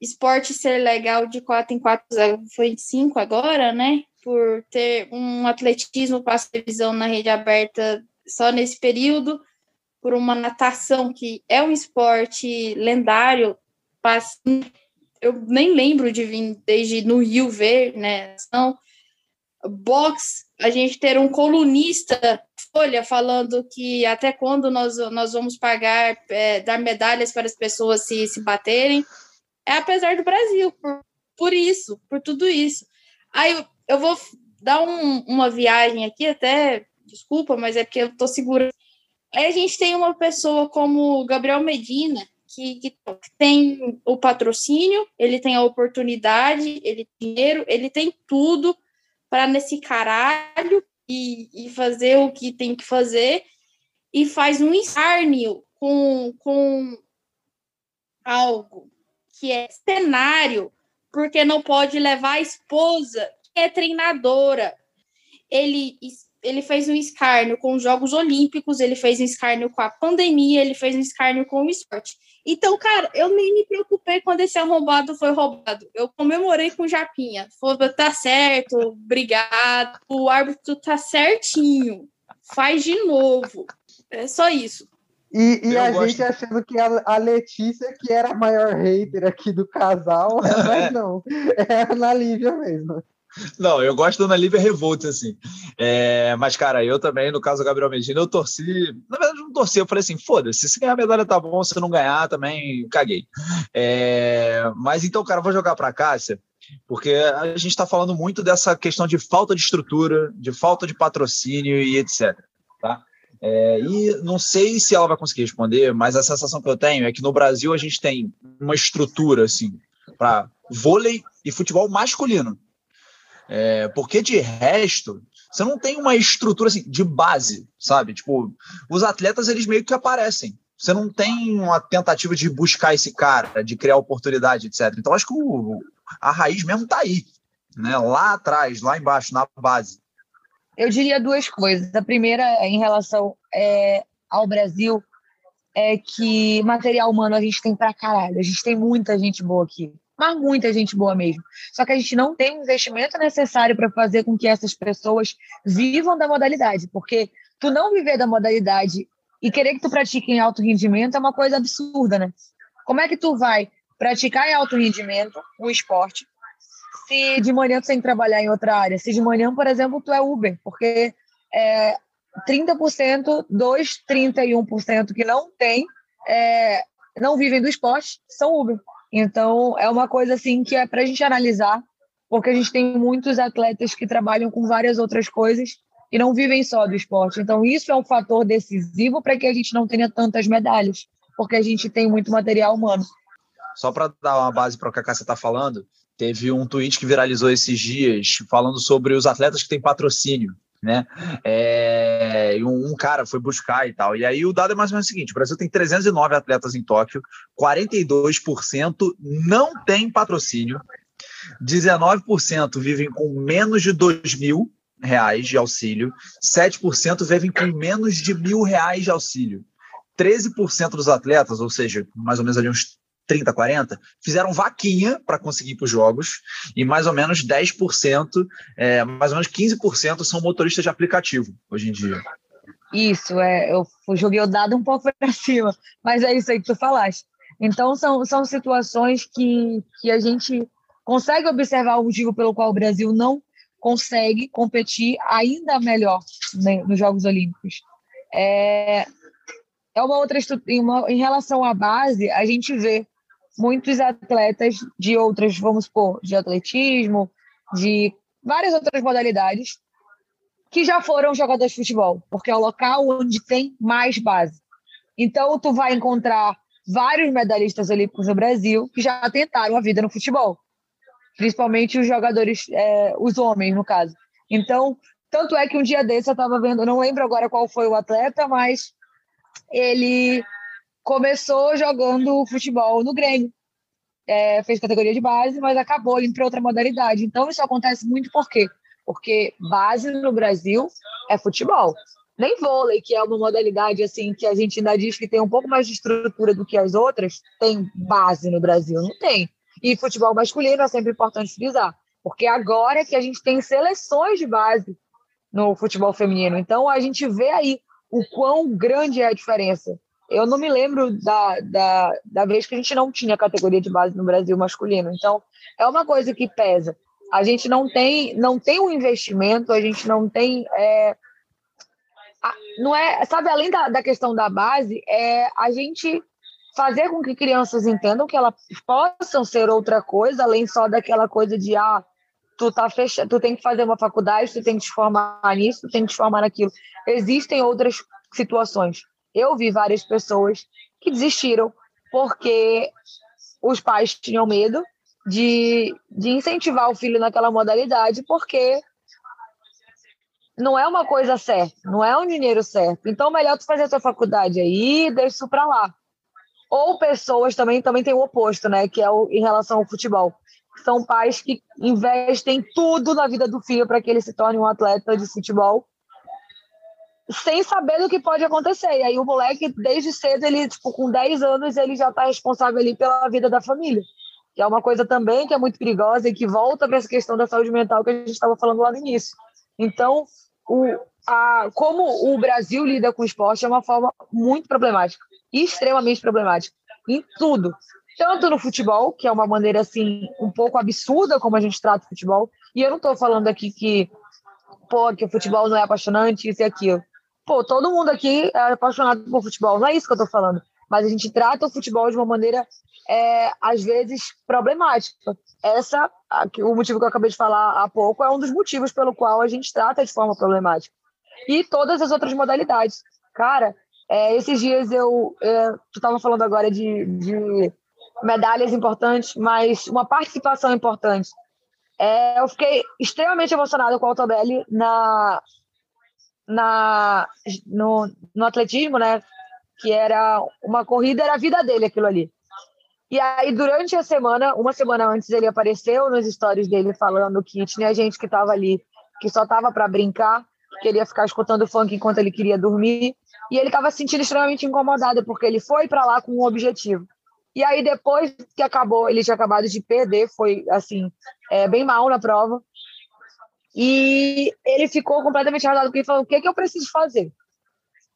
esporte ser legal de quatro em quatro, foi de cinco agora, né? Por ter um atletismo para televisão na rede aberta só nesse período, por uma natação que é um esporte lendário, eu nem lembro de vir desde no Rio ver, né? Box, a gente ter um colunista Folha falando que até quando nós, nós vamos pagar, é, dar medalhas para as pessoas se, se baterem, é apesar do Brasil, por, por isso, por tudo isso. Aí eu, eu vou dar um, uma viagem aqui, até, desculpa, mas é porque eu estou segura. Aí a gente tem uma pessoa como Gabriel Medina, que, que, tem o patrocínio, ele tem a oportunidade, ele tem dinheiro, ele tem tudo para nesse caralho e, e, fazer o que tem que fazer e faz um escárnio com, com algo que é cenário, porque não pode levar a esposa, que é treinadora. Ele ele fez um escárnio com os Jogos Olímpicos, ele fez um escárnio com a pandemia, ele fez um escárnio com o esporte. Então, cara, eu nem me preocupei quando esse arrombado foi roubado. Eu comemorei com o Japinha. Falei, tá certo, obrigado. O árbitro tá certinho. Faz de novo. É só isso. E, e a gosto... gente achando que a, a, Letícia, que era a maior hater aqui do casal, mas não. É a Ana Lívia mesmo. Não, eu gosto da Ana Lívia Revolt, assim. É, mas, cara, eu também, no caso do Gabriel Medina, eu torci. Na verdade, não torcer. Eu falei assim: foda-se, se ganhar a medalha tá bom, se não ganhar também caguei. É, mas então, cara, vou jogar para a Cássia, porque a gente está falando muito dessa questão de falta de estrutura, de falta de patrocínio e etc. Tá? É, e não sei se ela vai conseguir responder, mas a sensação que eu tenho é que no Brasil a gente tem uma estrutura assim para vôlei e futebol masculino. É, porque de resto, você não tem uma estrutura assim, de base, sabe? Tipo, os atletas eles meio que aparecem. Você não tem uma tentativa de buscar esse cara, de criar oportunidade, etc. Então, acho que o, a raiz mesmo está aí, né? lá atrás, lá embaixo, na base. Eu diria duas coisas. A primeira, em relação é, ao Brasil, é que material humano a gente tem pra caralho. A gente tem muita gente boa aqui mas muita gente boa mesmo. Só que a gente não tem o investimento necessário para fazer com que essas pessoas vivam da modalidade, porque tu não viver da modalidade e querer que tu pratique em alto rendimento é uma coisa absurda, né? Como é que tu vai praticar em alto rendimento um esporte se de manhã tu tem que trabalhar em outra área? Se de manhã, por exemplo, tu é Uber, porque é, 30% dos 31% que não tem, é, não vivem do esporte, são Uber. Então, é uma coisa assim que é para a gente analisar, porque a gente tem muitos atletas que trabalham com várias outras coisas e não vivem só do esporte. Então, isso é um fator decisivo para que a gente não tenha tantas medalhas, porque a gente tem muito material humano. Só para dar uma base para o que a Cássia está falando, teve um tweet que viralizou esses dias falando sobre os atletas que têm patrocínio né? É, um, um, cara foi buscar e tal. E aí o dado é mais ou menos o seguinte: o Brasil tem 309 atletas em Tóquio, 42% não tem patrocínio, 19% vivem com menos de 2 mil reais de auxílio, 7% vivem com menos de mil reais de auxílio. 13% dos atletas, ou seja, mais ou menos ali uns 30, 40, fizeram vaquinha para conseguir para os jogos, e mais ou menos 10%, é, mais ou menos 15% são motoristas de aplicativo hoje em dia. Isso, é, eu joguei o dado um pouco para cima, mas é isso aí que tu falaste. Então, são, são situações que, que a gente consegue observar o motivo pelo qual o Brasil não consegue competir ainda melhor né, nos Jogos Olímpicos. É, é uma outra uma, em relação à base, a gente vê muitos atletas de outras, vamos supor, de atletismo, de várias outras modalidades, que já foram jogadores de futebol, porque é o local onde tem mais base. Então, tu vai encontrar vários medalhistas olímpicos no Brasil que já tentaram a vida no futebol, principalmente os jogadores, é, os homens, no caso. Então, tanto é que um dia desse eu estava vendo, não lembro agora qual foi o atleta, mas ele começou jogando futebol no Grêmio. É, fez categoria de base, mas acabou indo para outra modalidade. Então, isso acontece muito por quê? Porque base no Brasil é futebol. Nem vôlei, que é uma modalidade assim que a gente ainda diz que tem um pouco mais de estrutura do que as outras, tem base no Brasil, não tem. E futebol masculino é sempre importante frisar, porque agora é que a gente tem seleções de base no futebol feminino. Então a gente vê aí o quão grande é a diferença eu não me lembro da, da, da vez que a gente não tinha categoria de base no Brasil masculino. Então, é uma coisa que pesa. A gente não tem, não tem um investimento, a gente não tem. É, não é, sabe, além da, da questão da base, é a gente fazer com que crianças entendam que elas possam ser outra coisa, além só daquela coisa de ah, tu tá fechado, tu tem que fazer uma faculdade, tu tem que te formar nisso, tu tem que te formar naquilo. Existem outras situações. Eu vi várias pessoas que desistiram porque os pais tinham medo de, de incentivar o filho naquela modalidade, porque não é uma coisa certa, não é um dinheiro certo. Então, melhor tu fazer a tua faculdade aí deixa isso para lá. Ou pessoas também, também tem o oposto, né? Que é o, em relação ao futebol. São pais que investem tudo na vida do filho para que ele se torne um atleta de futebol sem saber do que pode acontecer. E aí o moleque, desde cedo, ele, tipo, com 10 anos, ele já está responsável ali pela vida da família. Que é uma coisa também que é muito perigosa e que volta para essa questão da saúde mental que a gente estava falando lá no início. Então, o, a, como o Brasil lida com o esporte é uma forma muito problemática, extremamente problemática, em tudo. Tanto no futebol, que é uma maneira assim um pouco absurda como a gente trata o futebol, e eu não estou falando aqui que, pô, que o futebol não é apaixonante, isso e aquilo pô, todo mundo aqui é apaixonado por futebol, não é isso que eu tô falando. Mas a gente trata o futebol de uma maneira, é, às vezes, problemática. Essa, o motivo que eu acabei de falar há pouco, é um dos motivos pelo qual a gente trata de forma problemática. E todas as outras modalidades. Cara, é, esses dias eu. É, tu estava falando agora de, de medalhas importantes, mas uma participação importante. É, eu fiquei extremamente emocionada com o Altobelli na, na, no, no atletismo, né? Que era uma corrida, era a vida dele aquilo ali. E aí, durante a semana, uma semana antes, ele apareceu nos stories dele falando que tinha gente que estava ali, que só estava para brincar, queria ficar escutando funk enquanto ele queria dormir. E ele estava se sentindo extremamente incomodado, porque ele foi para lá com um objetivo. E aí, depois que acabou, ele tinha acabado de perder, foi assim, é, bem mal na prova. E ele ficou completamente arrasado, porque ele falou: o que, que eu preciso fazer?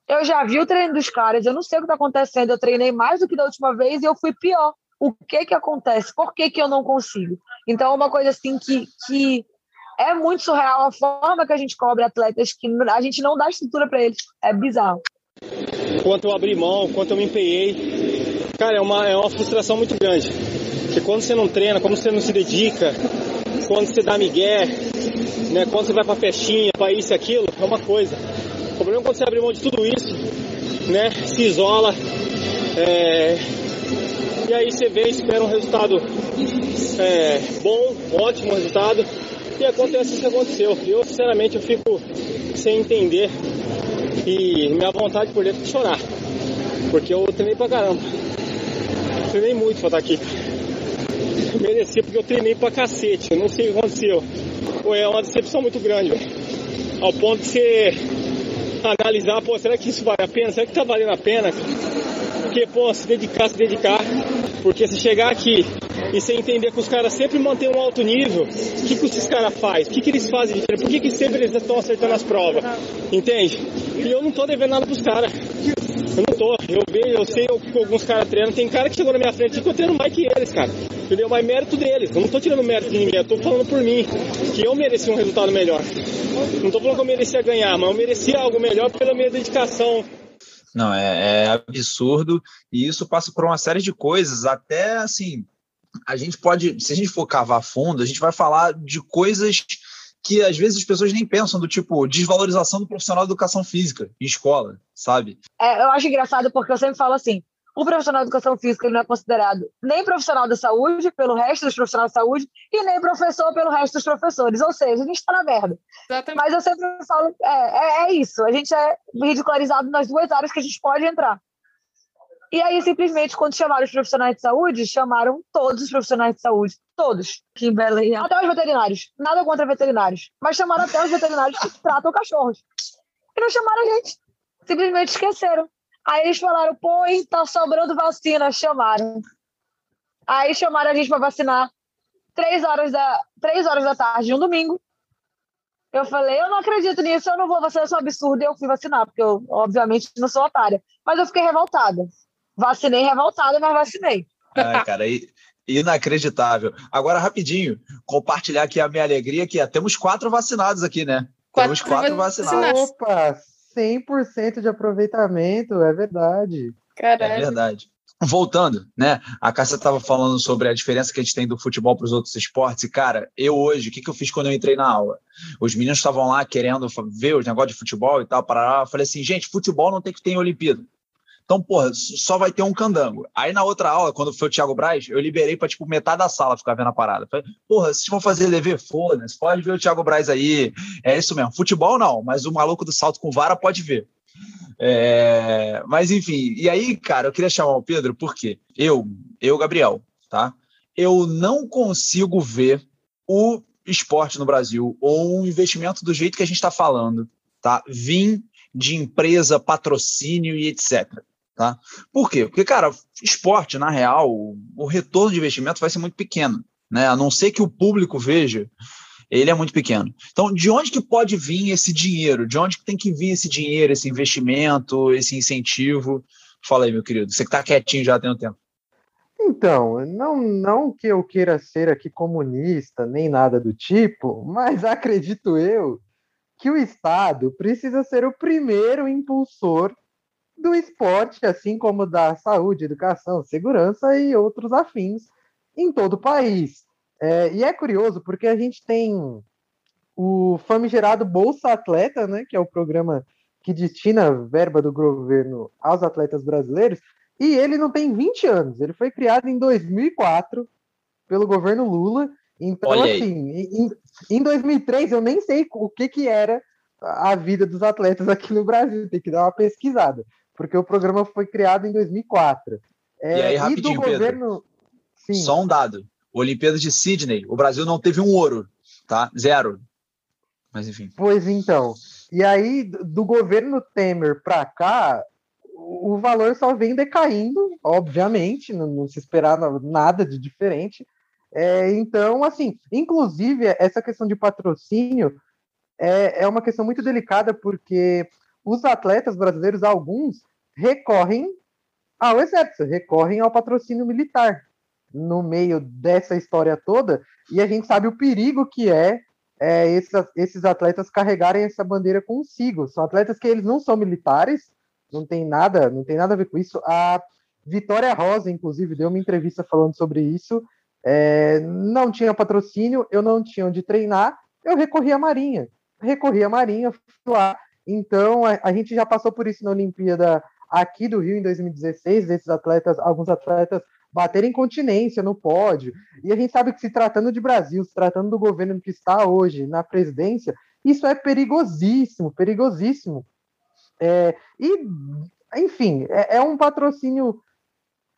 Eu já vi o treino dos caras, eu não sei o que está acontecendo, eu treinei mais do que da última vez e eu fui pior. O que que acontece? Por que, que eu não consigo? Então, é uma coisa assim que, que é muito surreal a forma que a gente cobre atletas que a gente não dá estrutura para eles. É bizarro. Quanto eu abri mão, quanto eu me empenhei, cara, é uma, é uma frustração muito grande. Porque quando você não treina, quando você não se dedica, quando você dá migué, né, quando você vai pra festinha, pra isso e aquilo, é uma coisa. O problema é quando você abre mão de tudo isso, né, se isola, é, e aí você vem, espera um resultado é, bom, ótimo resultado, e acontece o que aconteceu. Eu, sinceramente, eu fico sem entender e minha vontade por dentro de chorar. Porque eu treinei pra caramba. Treinei muito pra estar aqui. Merecia porque eu treinei pra cacete. Eu não sei o que aconteceu. Pô, é uma decepção muito grande. Ao ponto de você analisar, pô, será que isso vale a pena? Será que tá valendo a pena? Porque, pô, se dedicar, se dedicar. Porque se chegar aqui e você entender que os caras sempre mantêm um alto nível, o que, que esses caras fazem? O que, que eles fazem? Por que, que sempre eles estão acertando as provas? Entende? E eu não tô devendo nada pros caras. Eu não tô. Eu vejo, eu sei o que alguns caras treinam. Tem cara que chegou na minha frente que eu treino mais que eles, cara. Entendeu? Mas mérito deles. Eu não tô tirando mérito de ninguém. Eu tô falando por mim. Que eu mereci um resultado melhor. Não tô falando que eu merecia ganhar, mas eu merecia algo melhor pela minha dedicação. Não, é, é absurdo. E isso passa por uma série de coisas. Até assim, a gente pode, se a gente for cavar fundo, a gente vai falar de coisas que às vezes as pessoas nem pensam, do tipo desvalorização do profissional de educação física em escola, sabe? É, eu acho engraçado porque eu sempre falo assim: o profissional de educação física ele não é considerado nem profissional da saúde pelo resto dos profissionais de saúde e nem professor pelo resto dos professores. Ou seja, a gente está na merda. Exatamente. Mas eu sempre falo: é, é, é isso, a gente é ridicularizado nas duas áreas que a gente pode entrar. E aí, simplesmente, quando chamaram os profissionais de saúde, chamaram todos os profissionais de saúde. Todos. Aqui em Belém. Até os veterinários. Nada contra veterinários. Mas chamaram até os veterinários que tratam cachorros. E não chamaram a gente. Simplesmente esqueceram. Aí eles falaram, pô, tá sobrando vacina. Chamaram. Aí chamaram a gente para vacinar. Três horas, da, três horas da tarde, um domingo. Eu falei, eu não acredito nisso, eu não vou vacinar, isso é um absurdo. Eu fui vacinar, porque eu, obviamente, não sou otária. Mas eu fiquei revoltada. Vacinei revoltada, mas vacinei. Ai, cara, inacreditável. Agora, rapidinho, compartilhar aqui a minha alegria que é, temos quatro vacinados aqui, né? Quatro temos quatro vacinados. Opa, 100% de aproveitamento, é verdade. Caralho. É verdade. Voltando, né? A Cássia estava falando sobre a diferença que a gente tem do futebol para os outros esportes. E, cara, eu hoje, o que, que eu fiz quando eu entrei na aula? Os meninos estavam lá querendo ver os negócios de futebol e tal, para Eu falei assim, gente, futebol não tem que ter em Olimpíada. Então, porra, só vai ter um candango. Aí na outra aula, quando foi o Thiago Braz, eu liberei para tipo metade da sala ficar vendo a parada. Falei, porra, se vão fazer dever, foda-se, pode ver o Thiago Braz aí. É isso mesmo. Futebol não, mas o maluco do salto com vara pode ver. É... Mas enfim, e aí, cara, eu queria chamar o Pedro porque eu, eu, Gabriel, tá? Eu não consigo ver o esporte no Brasil ou um investimento do jeito que a gente está falando, tá? Vim de empresa, patrocínio e etc. Tá? Por quê? Porque, cara, esporte, na real, o retorno de investimento vai ser muito pequeno. Né? A não ser que o público veja, ele é muito pequeno. Então, de onde que pode vir esse dinheiro? De onde que tem que vir esse dinheiro, esse investimento, esse incentivo? Fala aí, meu querido. Você que está quietinho já tem um tempo. Então, não, não que eu queira ser aqui comunista, nem nada do tipo, mas acredito eu que o Estado precisa ser o primeiro impulsor do esporte, assim como da saúde, educação, segurança e outros afins em todo o país. É, e é curioso porque a gente tem o famigerado Bolsa Atleta, né, que é o programa que destina verba do governo aos atletas brasileiros, e ele não tem 20 anos, ele foi criado em 2004 pelo governo Lula. Então, Olha assim, em, em 2003 eu nem sei o que, que era a vida dos atletas aqui no Brasil, tem que dar uma pesquisada, porque o programa foi criado em 2004. É, e aí, rapidinho, e do governo... Pedro, só um dado. Olimpíadas de Sydney, o Brasil não teve um ouro, tá? Zero. Mas enfim. Pois então. E aí, do governo Temer para cá, o valor só vem decaindo, obviamente, não, não se esperava nada de diferente. É, então, assim, inclusive, essa questão de patrocínio é, é uma questão muito delicada, porque os atletas brasileiros, alguns, recorrem ao exército, recorrem ao patrocínio militar no meio dessa história toda, e a gente sabe o perigo que é, é esses, esses atletas carregarem essa bandeira consigo. São atletas que eles não são militares, não tem nada, não tem nada a ver com isso. A Vitória Rosa, inclusive, deu uma entrevista falando sobre isso. É, não tinha patrocínio, eu não tinha onde treinar, eu recorri à Marinha. Recorri à Marinha, fui lá. Então, a, a gente já passou por isso na Olimpíada aqui do Rio em 2016, esses atletas, alguns atletas baterem continência no pódio. E a gente sabe que se tratando de Brasil, se tratando do governo que está hoje na presidência, isso é perigosíssimo, perigosíssimo. É, e, enfim, é, é um patrocínio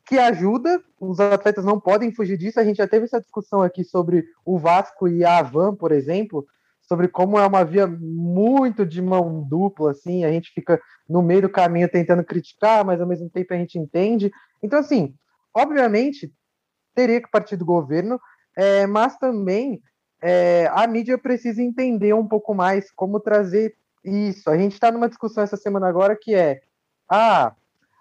que ajuda, os atletas não podem fugir disso. A gente já teve essa discussão aqui sobre o Vasco e a Avan, por exemplo, sobre como é uma via muito de mão dupla, assim, a gente fica no meio do caminho tentando criticar, mas ao mesmo tempo a gente entende. Então, assim, obviamente, teria que partir do governo, é, mas também é, a mídia precisa entender um pouco mais como trazer isso. A gente está numa discussão essa semana agora que é: ah,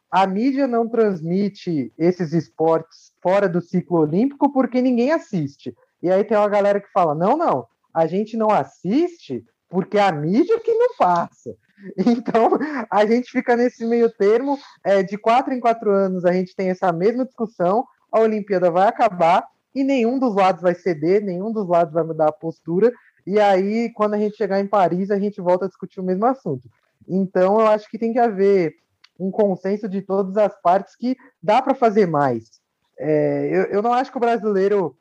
a mídia não transmite esses esportes fora do ciclo olímpico porque ninguém assiste. E aí tem uma galera que fala: não, não, a gente não assiste porque a mídia que não passa. Então, a gente fica nesse meio termo, é, de quatro em quatro anos a gente tem essa mesma discussão, a Olimpíada vai acabar e nenhum dos lados vai ceder, nenhum dos lados vai mudar a postura, e aí, quando a gente chegar em Paris, a gente volta a discutir o mesmo assunto. Então, eu acho que tem que haver um consenso de todas as partes que dá para fazer mais. É, eu, eu não acho que o brasileiro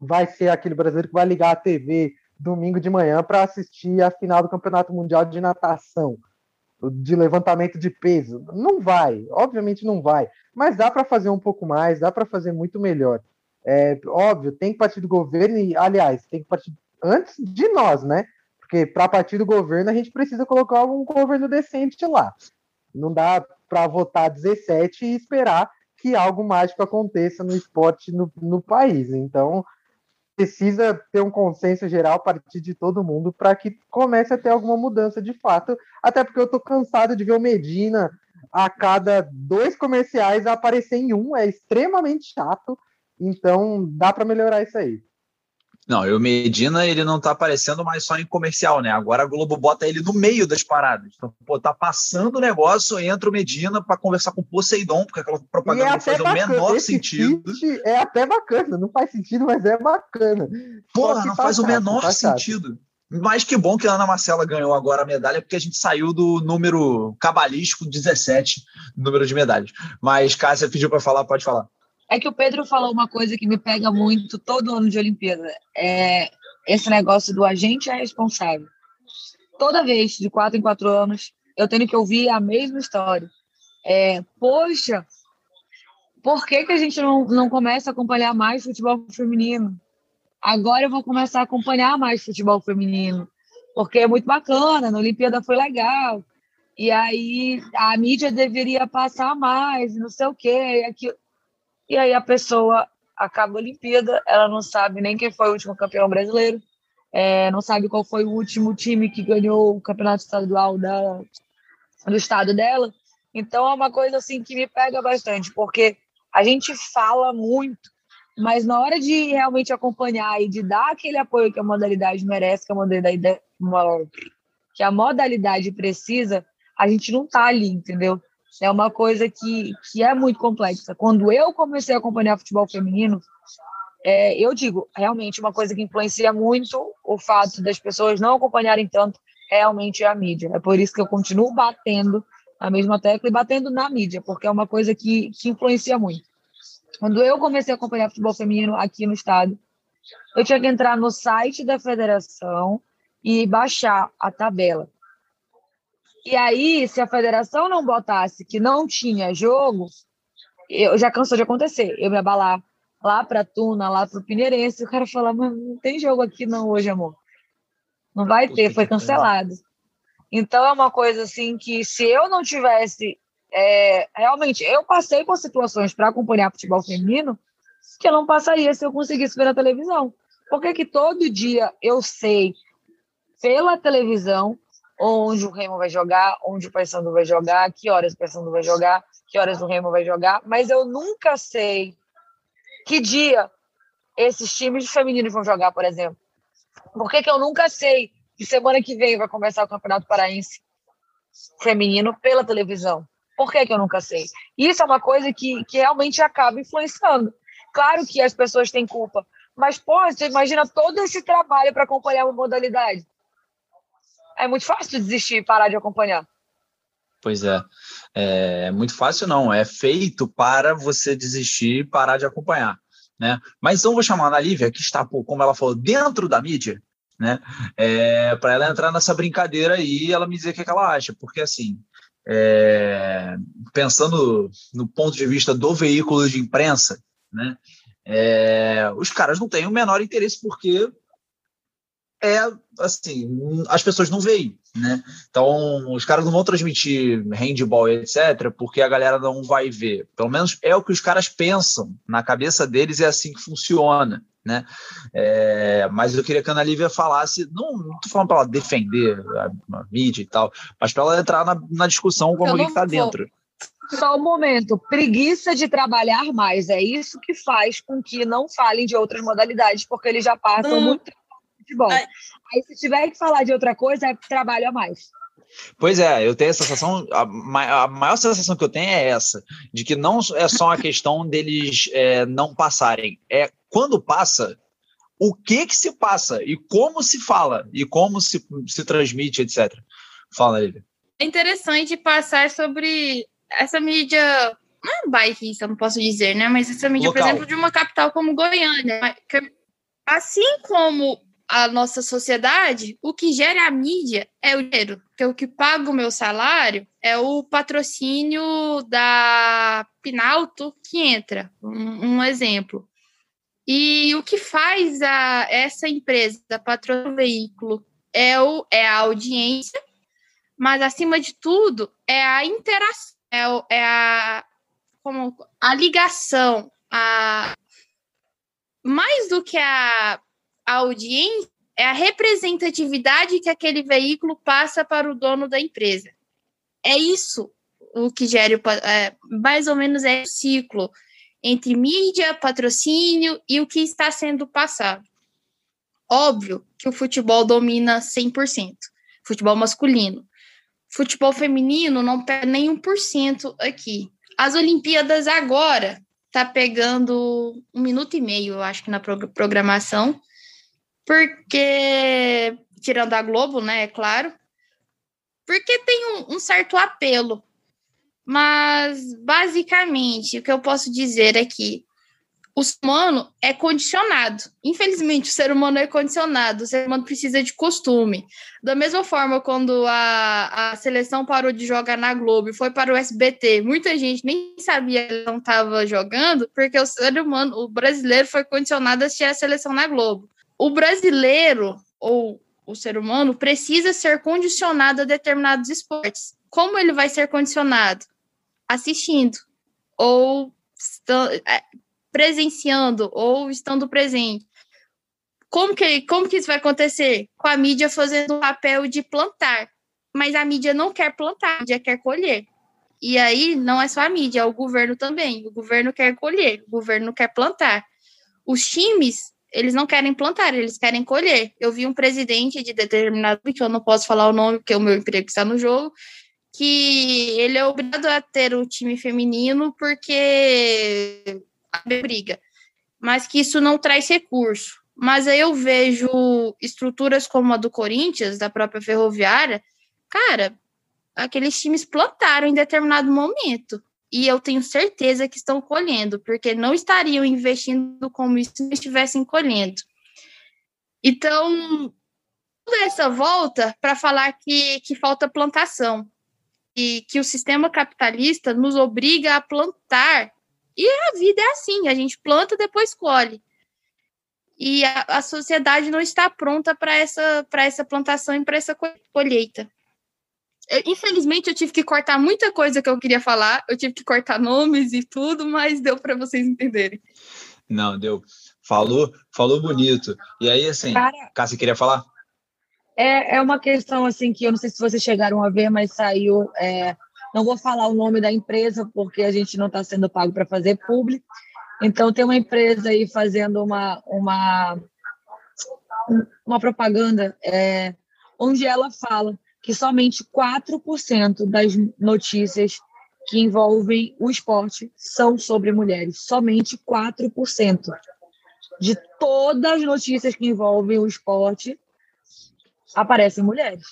vai ser aquele brasileiro que vai ligar a TV domingo de manhã para assistir a final do Campeonato Mundial de Natação, de levantamento de peso. Não vai, obviamente não vai, mas dá para fazer um pouco mais, dá para fazer muito melhor. É, óbvio, tem que partir do governo e, aliás, tem que partir antes de nós, né? Porque para partir do governo a gente precisa colocar um governo decente lá. Não dá para votar 17 e esperar que algo mágico aconteça no esporte no, no país. Então, precisa ter um consenso geral a partir de todo mundo para que comece a ter alguma mudança de fato. Até porque eu estou cansado de ver o Medina a cada dois comerciais aparecer em um, é extremamente chato. Então dá para melhorar isso aí. Não, e o Medina, ele não tá aparecendo mais só em comercial, né? Agora a Globo bota ele no meio das paradas. Então, pô, tá passando o negócio, entra o Medina para conversar com o Poseidon, porque aquela propaganda é não faz bacana. o menor Esse sentido. É até bacana, não faz sentido, mas é bacana. Porra, não faz o menor sentido. Mas que bom que a Ana Marcela ganhou agora a medalha, porque a gente saiu do número cabalístico 17, número de medalhas. Mas Cássia pediu para falar, pode falar. É que o Pedro falou uma coisa que me pega muito todo ano de Olimpíada. É esse negócio do agente é responsável. Toda vez, de quatro em quatro anos, eu tenho que ouvir a mesma história. É, poxa, por que, que a gente não, não começa a acompanhar mais futebol feminino? Agora eu vou começar a acompanhar mais futebol feminino, porque é muito bacana, na Olimpíada foi legal. E aí a mídia deveria passar mais, não sei o quê. Aquilo. E aí a pessoa acaba a Olimpíada, ela não sabe nem quem foi o último campeão brasileiro, é, não sabe qual foi o último time que ganhou o campeonato estadual da, do estado dela. Então é uma coisa assim que me pega bastante, porque a gente fala muito, mas na hora de realmente acompanhar e de dar aquele apoio que a modalidade merece, que a modalidade, que a modalidade precisa, a gente não está ali, entendeu? É uma coisa que, que é muito complexa. Quando eu comecei a acompanhar futebol feminino, é, eu digo, realmente, uma coisa que influencia muito o fato das pessoas não acompanharem tanto realmente é a mídia. É por isso que eu continuo batendo a mesma tecla e batendo na mídia, porque é uma coisa que, que influencia muito. Quando eu comecei a acompanhar futebol feminino aqui no estado, eu tinha que entrar no site da federação e baixar a tabela. E aí, se a federação não botasse que não tinha jogo, eu já cansou de acontecer. Eu me abalar lá para Tuna, lá para o Pinheirense, o cara falar, mas não tem jogo aqui não hoje, amor. Não vai ter, foi cancelado. Então é uma coisa assim que se eu não tivesse é, realmente, eu passei por situações para acompanhar futebol feminino que eu não passaria se eu conseguisse ver na televisão. Porque que todo dia eu sei pela televisão onde o Remo vai jogar, onde o Paysandu vai jogar, que horas o Paysandu vai jogar, que horas o Remo vai jogar, mas eu nunca sei que dia esses times femininos vão jogar, por exemplo. Por que, que eu nunca sei que semana que vem vai começar o Campeonato Paraense feminino pela televisão? Por que, que eu nunca sei? Isso é uma coisa que, que realmente acaba influenciando. Claro que as pessoas têm culpa, mas, pô, você imagina todo esse trabalho para acompanhar uma modalidade é muito fácil desistir e parar de acompanhar. Pois é. é. muito fácil não, é feito para você desistir e parar de acompanhar. Né? Mas então vou chamar a Lívia, que está, como ela falou, dentro da mídia, né? É, para ela entrar nessa brincadeira aí e ela me dizer o que, é que ela acha, porque assim, é, pensando no ponto de vista do veículo de imprensa, né? É, os caras não têm o menor interesse porque é assim, as pessoas não veem, né? Então, os caras não vão transmitir handball, etc., porque a galera não vai ver. Pelo menos é o que os caras pensam. Na cabeça deles é assim que funciona, né? É, mas eu queria que a Ana Lívia falasse, não, não tô falando para ela defender a, a, mídia e tal, mas para ela entrar na, na discussão como alguém que está dentro. Só um momento, preguiça de trabalhar mais, é isso que faz com que não falem de outras modalidades, porque eles já passam hum. muito tempo futebol. Aí, se tiver que falar de outra coisa, é trabalho a mais. Pois é, eu tenho a sensação, a, a, maior sensação que eu tenho é essa, de que não é só uma questão deles é, não passarem, é quando passa, o que que se passa e como se fala e como se, se transmite, etc. Fala, ele. É interessante passar sobre essa mídia, não é bairrista, não posso dizer, né? Mas essa mídia, Local. por exemplo, de uma capital como Goiânia. Assim como a nossa sociedade, o que gera a mídia é o dinheiro, porque o que paga o meu salário é o patrocínio da Pinalto que entra, um, um exemplo. E o que faz a, essa empresa da patrocínio veículo é, o, é a audiência, mas acima de tudo é a interação, é, o, é a, como, a ligação, a, mais do que a a audiência é a representatividade que aquele veículo passa para o dono da empresa. É isso o que gera, é, mais ou menos é o ciclo entre mídia, patrocínio e o que está sendo passado. Óbvio que o futebol domina 100%, futebol masculino. Futebol feminino não pega nem 1% aqui. As Olimpíadas agora tá pegando um minuto e meio, eu acho que na programação, porque, tirando a Globo, né, é claro, porque tem um, um certo apelo. Mas, basicamente, o que eu posso dizer é que o ser humano é condicionado. Infelizmente, o ser humano é condicionado, o ser humano precisa de costume. Da mesma forma, quando a, a seleção parou de jogar na Globo e foi para o SBT, muita gente nem sabia que não estava jogando, porque o ser humano, o brasileiro, foi condicionado a assistir a seleção na Globo o brasileiro ou o ser humano precisa ser condicionado a determinados esportes. Como ele vai ser condicionado? Assistindo ou é, presenciando ou estando presente. Como que, como que isso vai acontecer? Com a mídia fazendo o papel de plantar. Mas a mídia não quer plantar, a mídia quer colher. E aí não é só a mídia, é o governo também. O governo quer colher, o governo quer plantar. Os times eles não querem plantar, eles querem colher. Eu vi um presidente de determinado, que eu não posso falar o nome, porque o meu emprego está no jogo, que ele é obrigado a ter o time feminino porque a briga, mas que isso não traz recurso. Mas aí eu vejo estruturas como a do Corinthians, da própria Ferroviária, cara, aqueles times plantaram em determinado momento e eu tenho certeza que estão colhendo, porque não estariam investindo como se não estivessem colhendo. Então, toda essa volta para falar que, que falta plantação e que o sistema capitalista nos obriga a plantar. E a vida é assim, a gente planta, depois colhe. E a, a sociedade não está pronta para essa, essa plantação e para essa colheita. Eu, infelizmente, eu tive que cortar muita coisa que eu queria falar, eu tive que cortar nomes e tudo, mas deu para vocês entenderem. Não, deu. Falou, falou bonito. E aí, assim, Cara, Cássia queria falar? É, é uma questão assim que eu não sei se vocês chegaram a ver, mas saiu. É, não vou falar o nome da empresa porque a gente não está sendo pago para fazer público. Então tem uma empresa aí fazendo uma uma uma propaganda é, onde ela fala que somente 4% das notícias que envolvem o esporte são sobre mulheres. Somente 4% de todas as notícias que envolvem o esporte aparecem mulheres.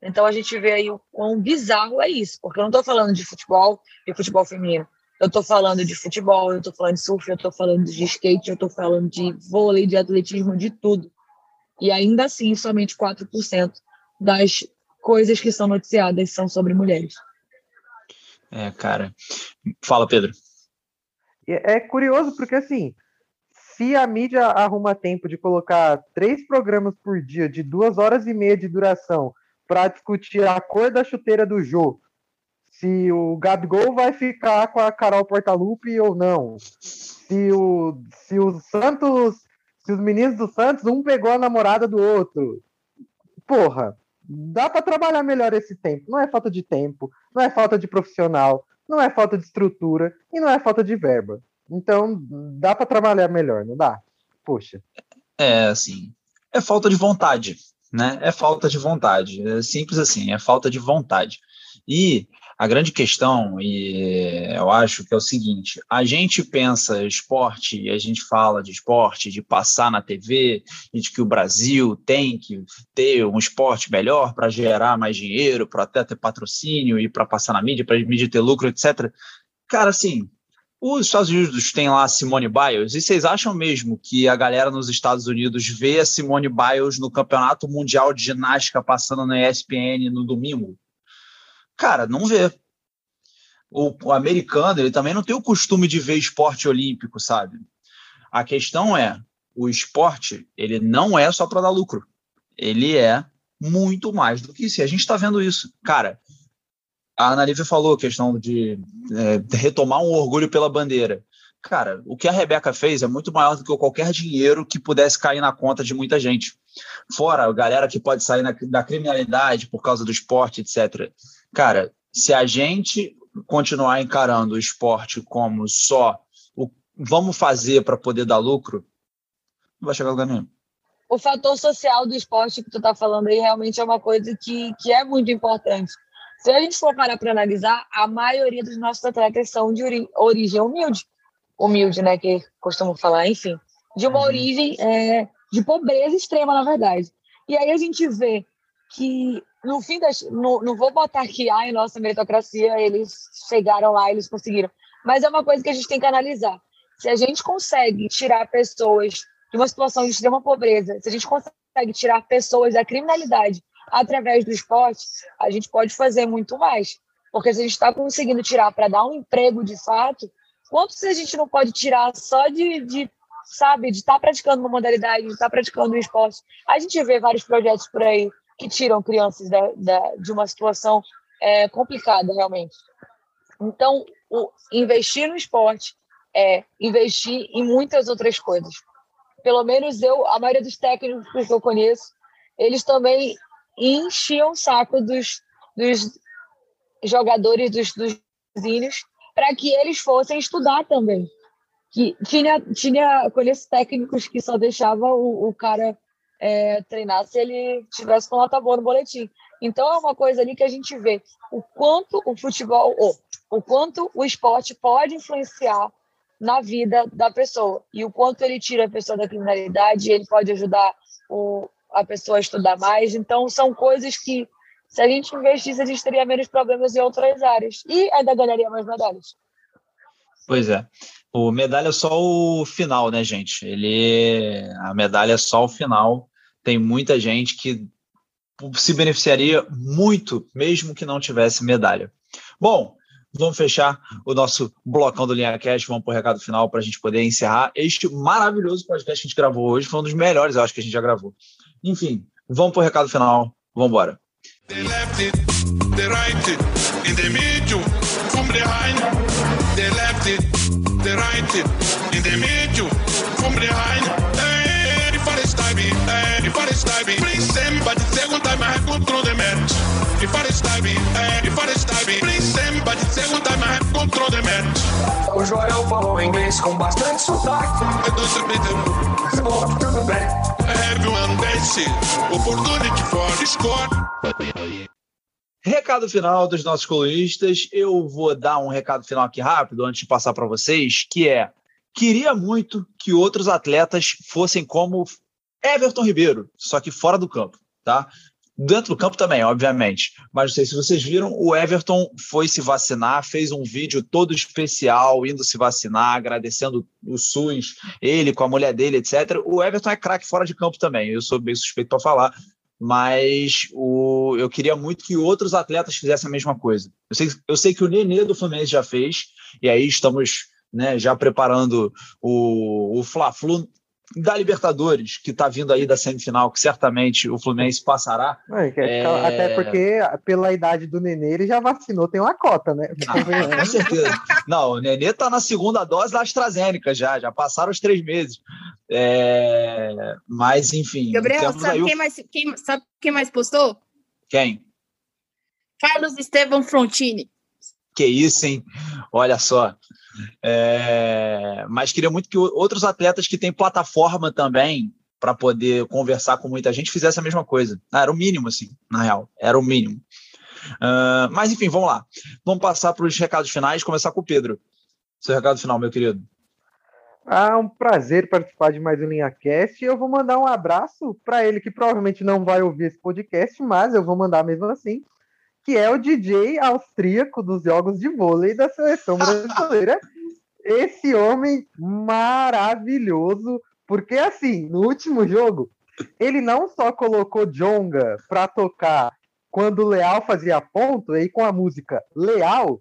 Então a gente vê aí o quão bizarro é isso, porque eu não estou falando de futebol e futebol feminino. Eu estou falando de futebol, eu estou falando de surf, eu estou falando de skate, eu estou falando de vôlei, de atletismo, de tudo. E ainda assim, somente 4% das coisas que são noticiadas são sobre mulheres. É, cara. Fala, Pedro. É curioso porque, assim, se a mídia arruma tempo de colocar três programas por dia de duas horas e meia de duração para discutir a cor da chuteira do Jô, se o Gabigol vai ficar com a Carol Portalupe ou não, se o, se o Santos, se os meninos do Santos, um pegou a namorada do outro. Porra, dá para trabalhar melhor esse tempo. Não é falta de tempo, não é falta de profissional, não é falta de estrutura e não é falta de verba. Então, dá para trabalhar melhor, não dá? Poxa. É, assim, é falta de vontade, né? É falta de vontade. É simples assim, é falta de vontade. E a grande questão, e eu acho que é o seguinte: a gente pensa esporte, e a gente fala de esporte, de passar na TV, de que o Brasil tem que ter um esporte melhor para gerar mais dinheiro, para até ter patrocínio e para passar na mídia, para a mídia ter lucro, etc. Cara, assim, os Estados Unidos têm lá a Simone Biles, e vocês acham mesmo que a galera nos Estados Unidos vê a Simone Biles no Campeonato Mundial de Ginástica passando na ESPN no domingo? Cara, não vê. O, o, americano, ele também não tem o costume de ver esporte olímpico, sabe? A questão é, o esporte, ele não é só para dar lucro. Ele é muito mais do que isso. E a gente está vendo isso. Cara, a Ana Lívia falou a questão de é, retomar um orgulho pela bandeira. Cara, o que a Rebeca fez é muito maior do que qualquer dinheiro que pudesse cair na conta de muita gente. Fora a galera que pode sair na, da criminalidade por causa do esporte, etc. Cara, se a gente continuar encarando o esporte como só o vamos fazer para poder dar lucro, não vai chegar a lugar nenhum. O fator social do esporte que tu está falando aí realmente é uma coisa que, que é muito importante. Se a gente for parar para analisar, a maioria dos nossos atletas são de origem humilde. Humilde, né? Que costumo falar, enfim. De uma uhum. origem é, de pobreza extrema, na verdade. E aí a gente vê que no fim das. No, não vou botar que, ai, nossa meritocracia, eles chegaram lá, eles conseguiram. Mas é uma coisa que a gente tem que analisar. Se a gente consegue tirar pessoas de uma situação de extrema pobreza, se a gente consegue tirar pessoas da criminalidade através do esporte, a gente pode fazer muito mais. Porque se a gente está conseguindo tirar para dar um emprego de fato, quantos a gente não pode tirar só de, de sabe, de estar tá praticando uma modalidade, de estar tá praticando um esporte? A gente vê vários projetos por aí que tiram crianças da, da, de uma situação é, complicada, realmente. Então, o, investir no esporte é investir em muitas outras coisas. Pelo menos eu, a maioria dos técnicos que eu conheço, eles também enchiam o saco dos, dos jogadores dos, dos vizinhos para que eles fossem estudar também. que tinha, tinha conheço técnicos que só deixava o, o cara é, treinar se ele tivesse com nota boa no boletim. Então é uma coisa ali que a gente vê o quanto o futebol, ou, o quanto o esporte pode influenciar na vida da pessoa e o quanto ele tira a pessoa da criminalidade, ele pode ajudar o, a pessoa a estudar mais. Então são coisas que se a gente investisse, a gente teria menos problemas em outras áreas e ainda ganharia mais medalhas. Pois é. O medalha é só o final, né, gente? Ele a medalha é só o final. Tem muita gente que se beneficiaria muito, mesmo que não tivesse medalha. Bom, vamos fechar o nosso blocão do Linha Cash, vamos para o recado final para a gente poder encerrar este maravilhoso podcast que a gente gravou hoje. Foi um dos melhores, eu acho, que a gente já gravou. Enfim, vamos para o recado final. Vamos embora. The left the right in the middle, from behind. The the right in the middle, from behind. Hey, if I stab it, hey, if I stab it, please send, but the second time I control the match. I stab it, hey, I stab it, please send, but the second time I control the match. O Joel falou inglês com bastante sotaque. Eu tô sabendo. Bom, tudo bem. Everyone dance, opportunity for score. Recado final dos nossos colunistas. Eu vou dar um recado final aqui rápido antes de passar para vocês, que é: queria muito que outros atletas fossem como Everton Ribeiro, só que fora do campo, tá? Dentro do campo também, obviamente. Mas não sei se vocês viram, o Everton foi se vacinar, fez um vídeo todo especial, indo se vacinar, agradecendo o SUS, ele com a mulher dele, etc. O Everton é craque fora de campo também, eu sou bem suspeito para falar, mas o, eu queria muito que outros atletas fizessem a mesma coisa. Eu sei, eu sei que o Nenê do Fluminense já fez, e aí estamos né, já preparando o, o Fla-Flu da Libertadores, que está vindo aí da semifinal, que certamente o Fluminense passará. É... Até porque, pela idade do Nenê, ele já vacinou, tem uma cota, né? Ah, com certeza. Não, o Nenê está na segunda dose da AstraZeneca já, já passaram os três meses. É... Mas, enfim. Gabriel, sabe, quem mais, quem, sabe quem mais postou? Quem? Carlos Estevam Frontini. Que isso, hein? Olha só. É, mas queria muito que outros atletas que têm plataforma também para poder conversar com muita gente fizessem a mesma coisa. Ah, era o mínimo, assim, na real. Era o mínimo. Uh, mas, enfim, vamos lá. Vamos passar para os recados finais, começar com o Pedro. Seu recado final, meu querido. Ah, um prazer participar de mais um Linha Cast. Eu vou mandar um abraço para ele, que provavelmente não vai ouvir esse podcast, mas eu vou mandar mesmo assim que é o DJ austríaco dos jogos de vôlei da seleção brasileira. Esse homem maravilhoso, porque assim, no último jogo, ele não só colocou Jonga para tocar quando o Leal fazia ponto, aí com a música Leal,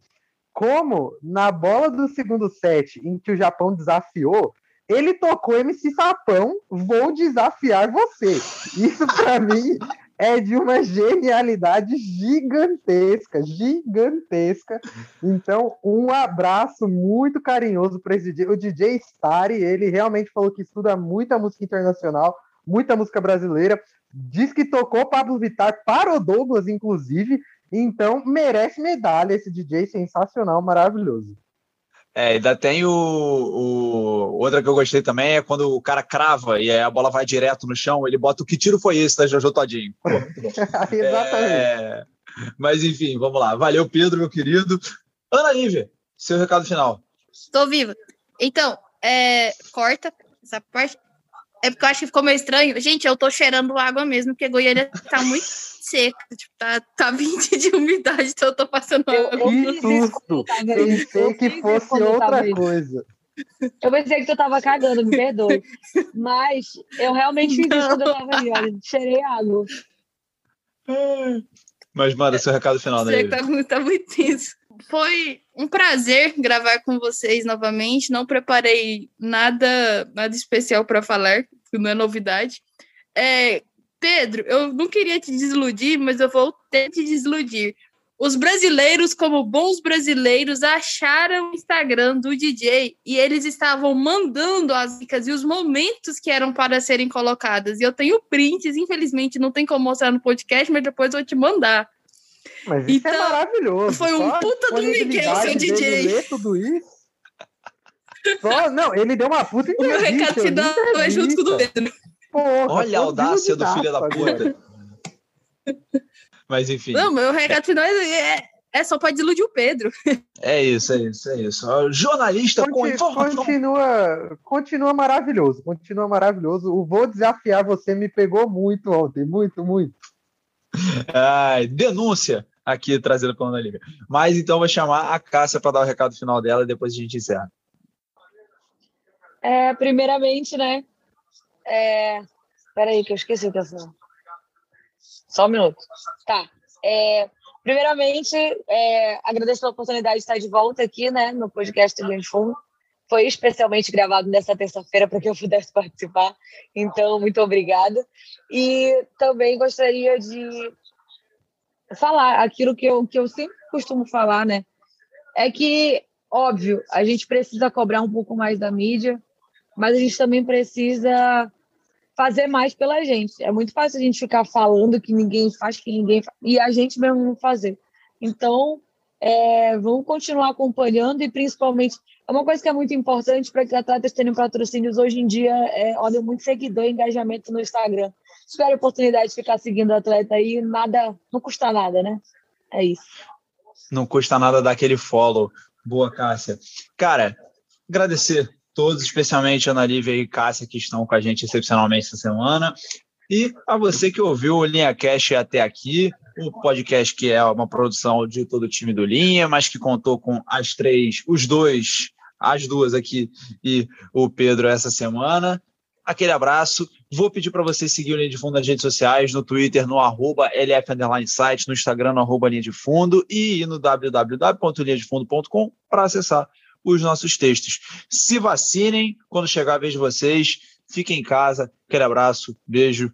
como na bola do segundo set, em que o Japão desafiou, ele tocou MC Sapão, vou desafiar você. Isso para mim é de uma genialidade gigantesca, gigantesca. Então, um abraço muito carinhoso para esse DJ. O DJ Stari, ele realmente falou que estuda muita música internacional, muita música brasileira. Diz que tocou Pablo Vittar para o Douglas, inclusive. Então, merece medalha esse DJ sensacional, maravilhoso. É, ainda tem o, o, Outra que eu gostei também é quando o cara crava e a bola vai direto no chão, ele bota o que tiro foi esse da Jojo Todinho. Exatamente. É... Mas enfim, vamos lá. Valeu, Pedro, meu querido. Ana Lívia, seu recado final. Estou viva. Então, é... corta essa parte. É porque eu acho que ficou meio estranho. Gente, eu tô cheirando água mesmo, porque Goiânia tá muito seca, tipo, tá, tá 20 de umidade, então eu tô passando eu, água. Que susto! Pensei que fosse outra coisa. Eu pensei que tu tava cagando, me perdoe. Mas eu realmente fiz isso quando eu tava ali, olha, cheirei água. Mas manda seu recado final, né? Tá, tá muito tenso. Foi um prazer gravar com vocês novamente. Não preparei nada, nada especial para falar, não é novidade. É, Pedro, eu não queria te desiludir, mas eu vou ter te desiludir. Os brasileiros, como bons brasileiros, acharam o Instagram do DJ e eles estavam mandando as dicas e os momentos que eram para serem colocadas. E eu tenho prints, infelizmente não tem como mostrar no podcast, mas depois eu vou te mandar. Mas isso é então, é maravilhoso. Foi um puta do Miguel, seu DJ. Tudo isso. Só, não, ele deu uma puta O meu recado final é junto com o do Pedro. Porra, Olha a audácia do filho da puta. Mas enfim. Não, meu recado final é, é só para deludir o Pedro. É isso, é isso, é isso. Jornalista Conti, com informação. Continua, continua maravilhoso, continua maravilhoso. O Vou Desafiar Você me pegou muito ontem, muito, muito. Ai, denúncia aqui trazida pela Ana Liga. Mas então vou chamar a Cássia para dar o recado final dela e depois a gente encerra. É, primeiramente, né? É... Peraí, que eu esqueci o que eu Só um minuto. Tá. É, primeiramente, é, agradeço a oportunidade de estar de volta aqui, né, no podcast do de Fundo. Foi especialmente gravado nessa terça-feira para que eu pudesse participar. Então, muito obrigada. E também gostaria de falar aquilo que eu, que eu sempre costumo falar, né? É que, óbvio, a gente precisa cobrar um pouco mais da mídia, mas a gente também precisa fazer mais pela gente. É muito fácil a gente ficar falando que ninguém faz, que ninguém faz, e a gente mesmo não fazer. Então, é, vamos continuar acompanhando e principalmente é uma coisa que é muito importante para que atletas tenham patrocínios hoje em dia é olha muito seguidor e engajamento no Instagram. Espero a oportunidade de ficar seguindo o atleta aí, nada, não custa nada, né? É isso. Não custa nada dar aquele follow. Boa, Cássia. Cara, agradecer todos, especialmente a Ana Lívia e Cássia, que estão com a gente excepcionalmente essa semana. E a você que ouviu o Linha Cash até aqui, o podcast que é uma produção de todo o time do Linha, mas que contou com as três, os dois, as duas aqui e o Pedro essa semana. Aquele abraço. Vou pedir para você seguir o Linha de Fundo nas redes sociais, no Twitter, no arroba LF site, no Instagram, no arroba Linha de Fundo e no www.linhadefundo.com para acessar os nossos textos. Se vacinem quando chegar a vez de vocês. Fiquem em casa. Aquele abraço, beijo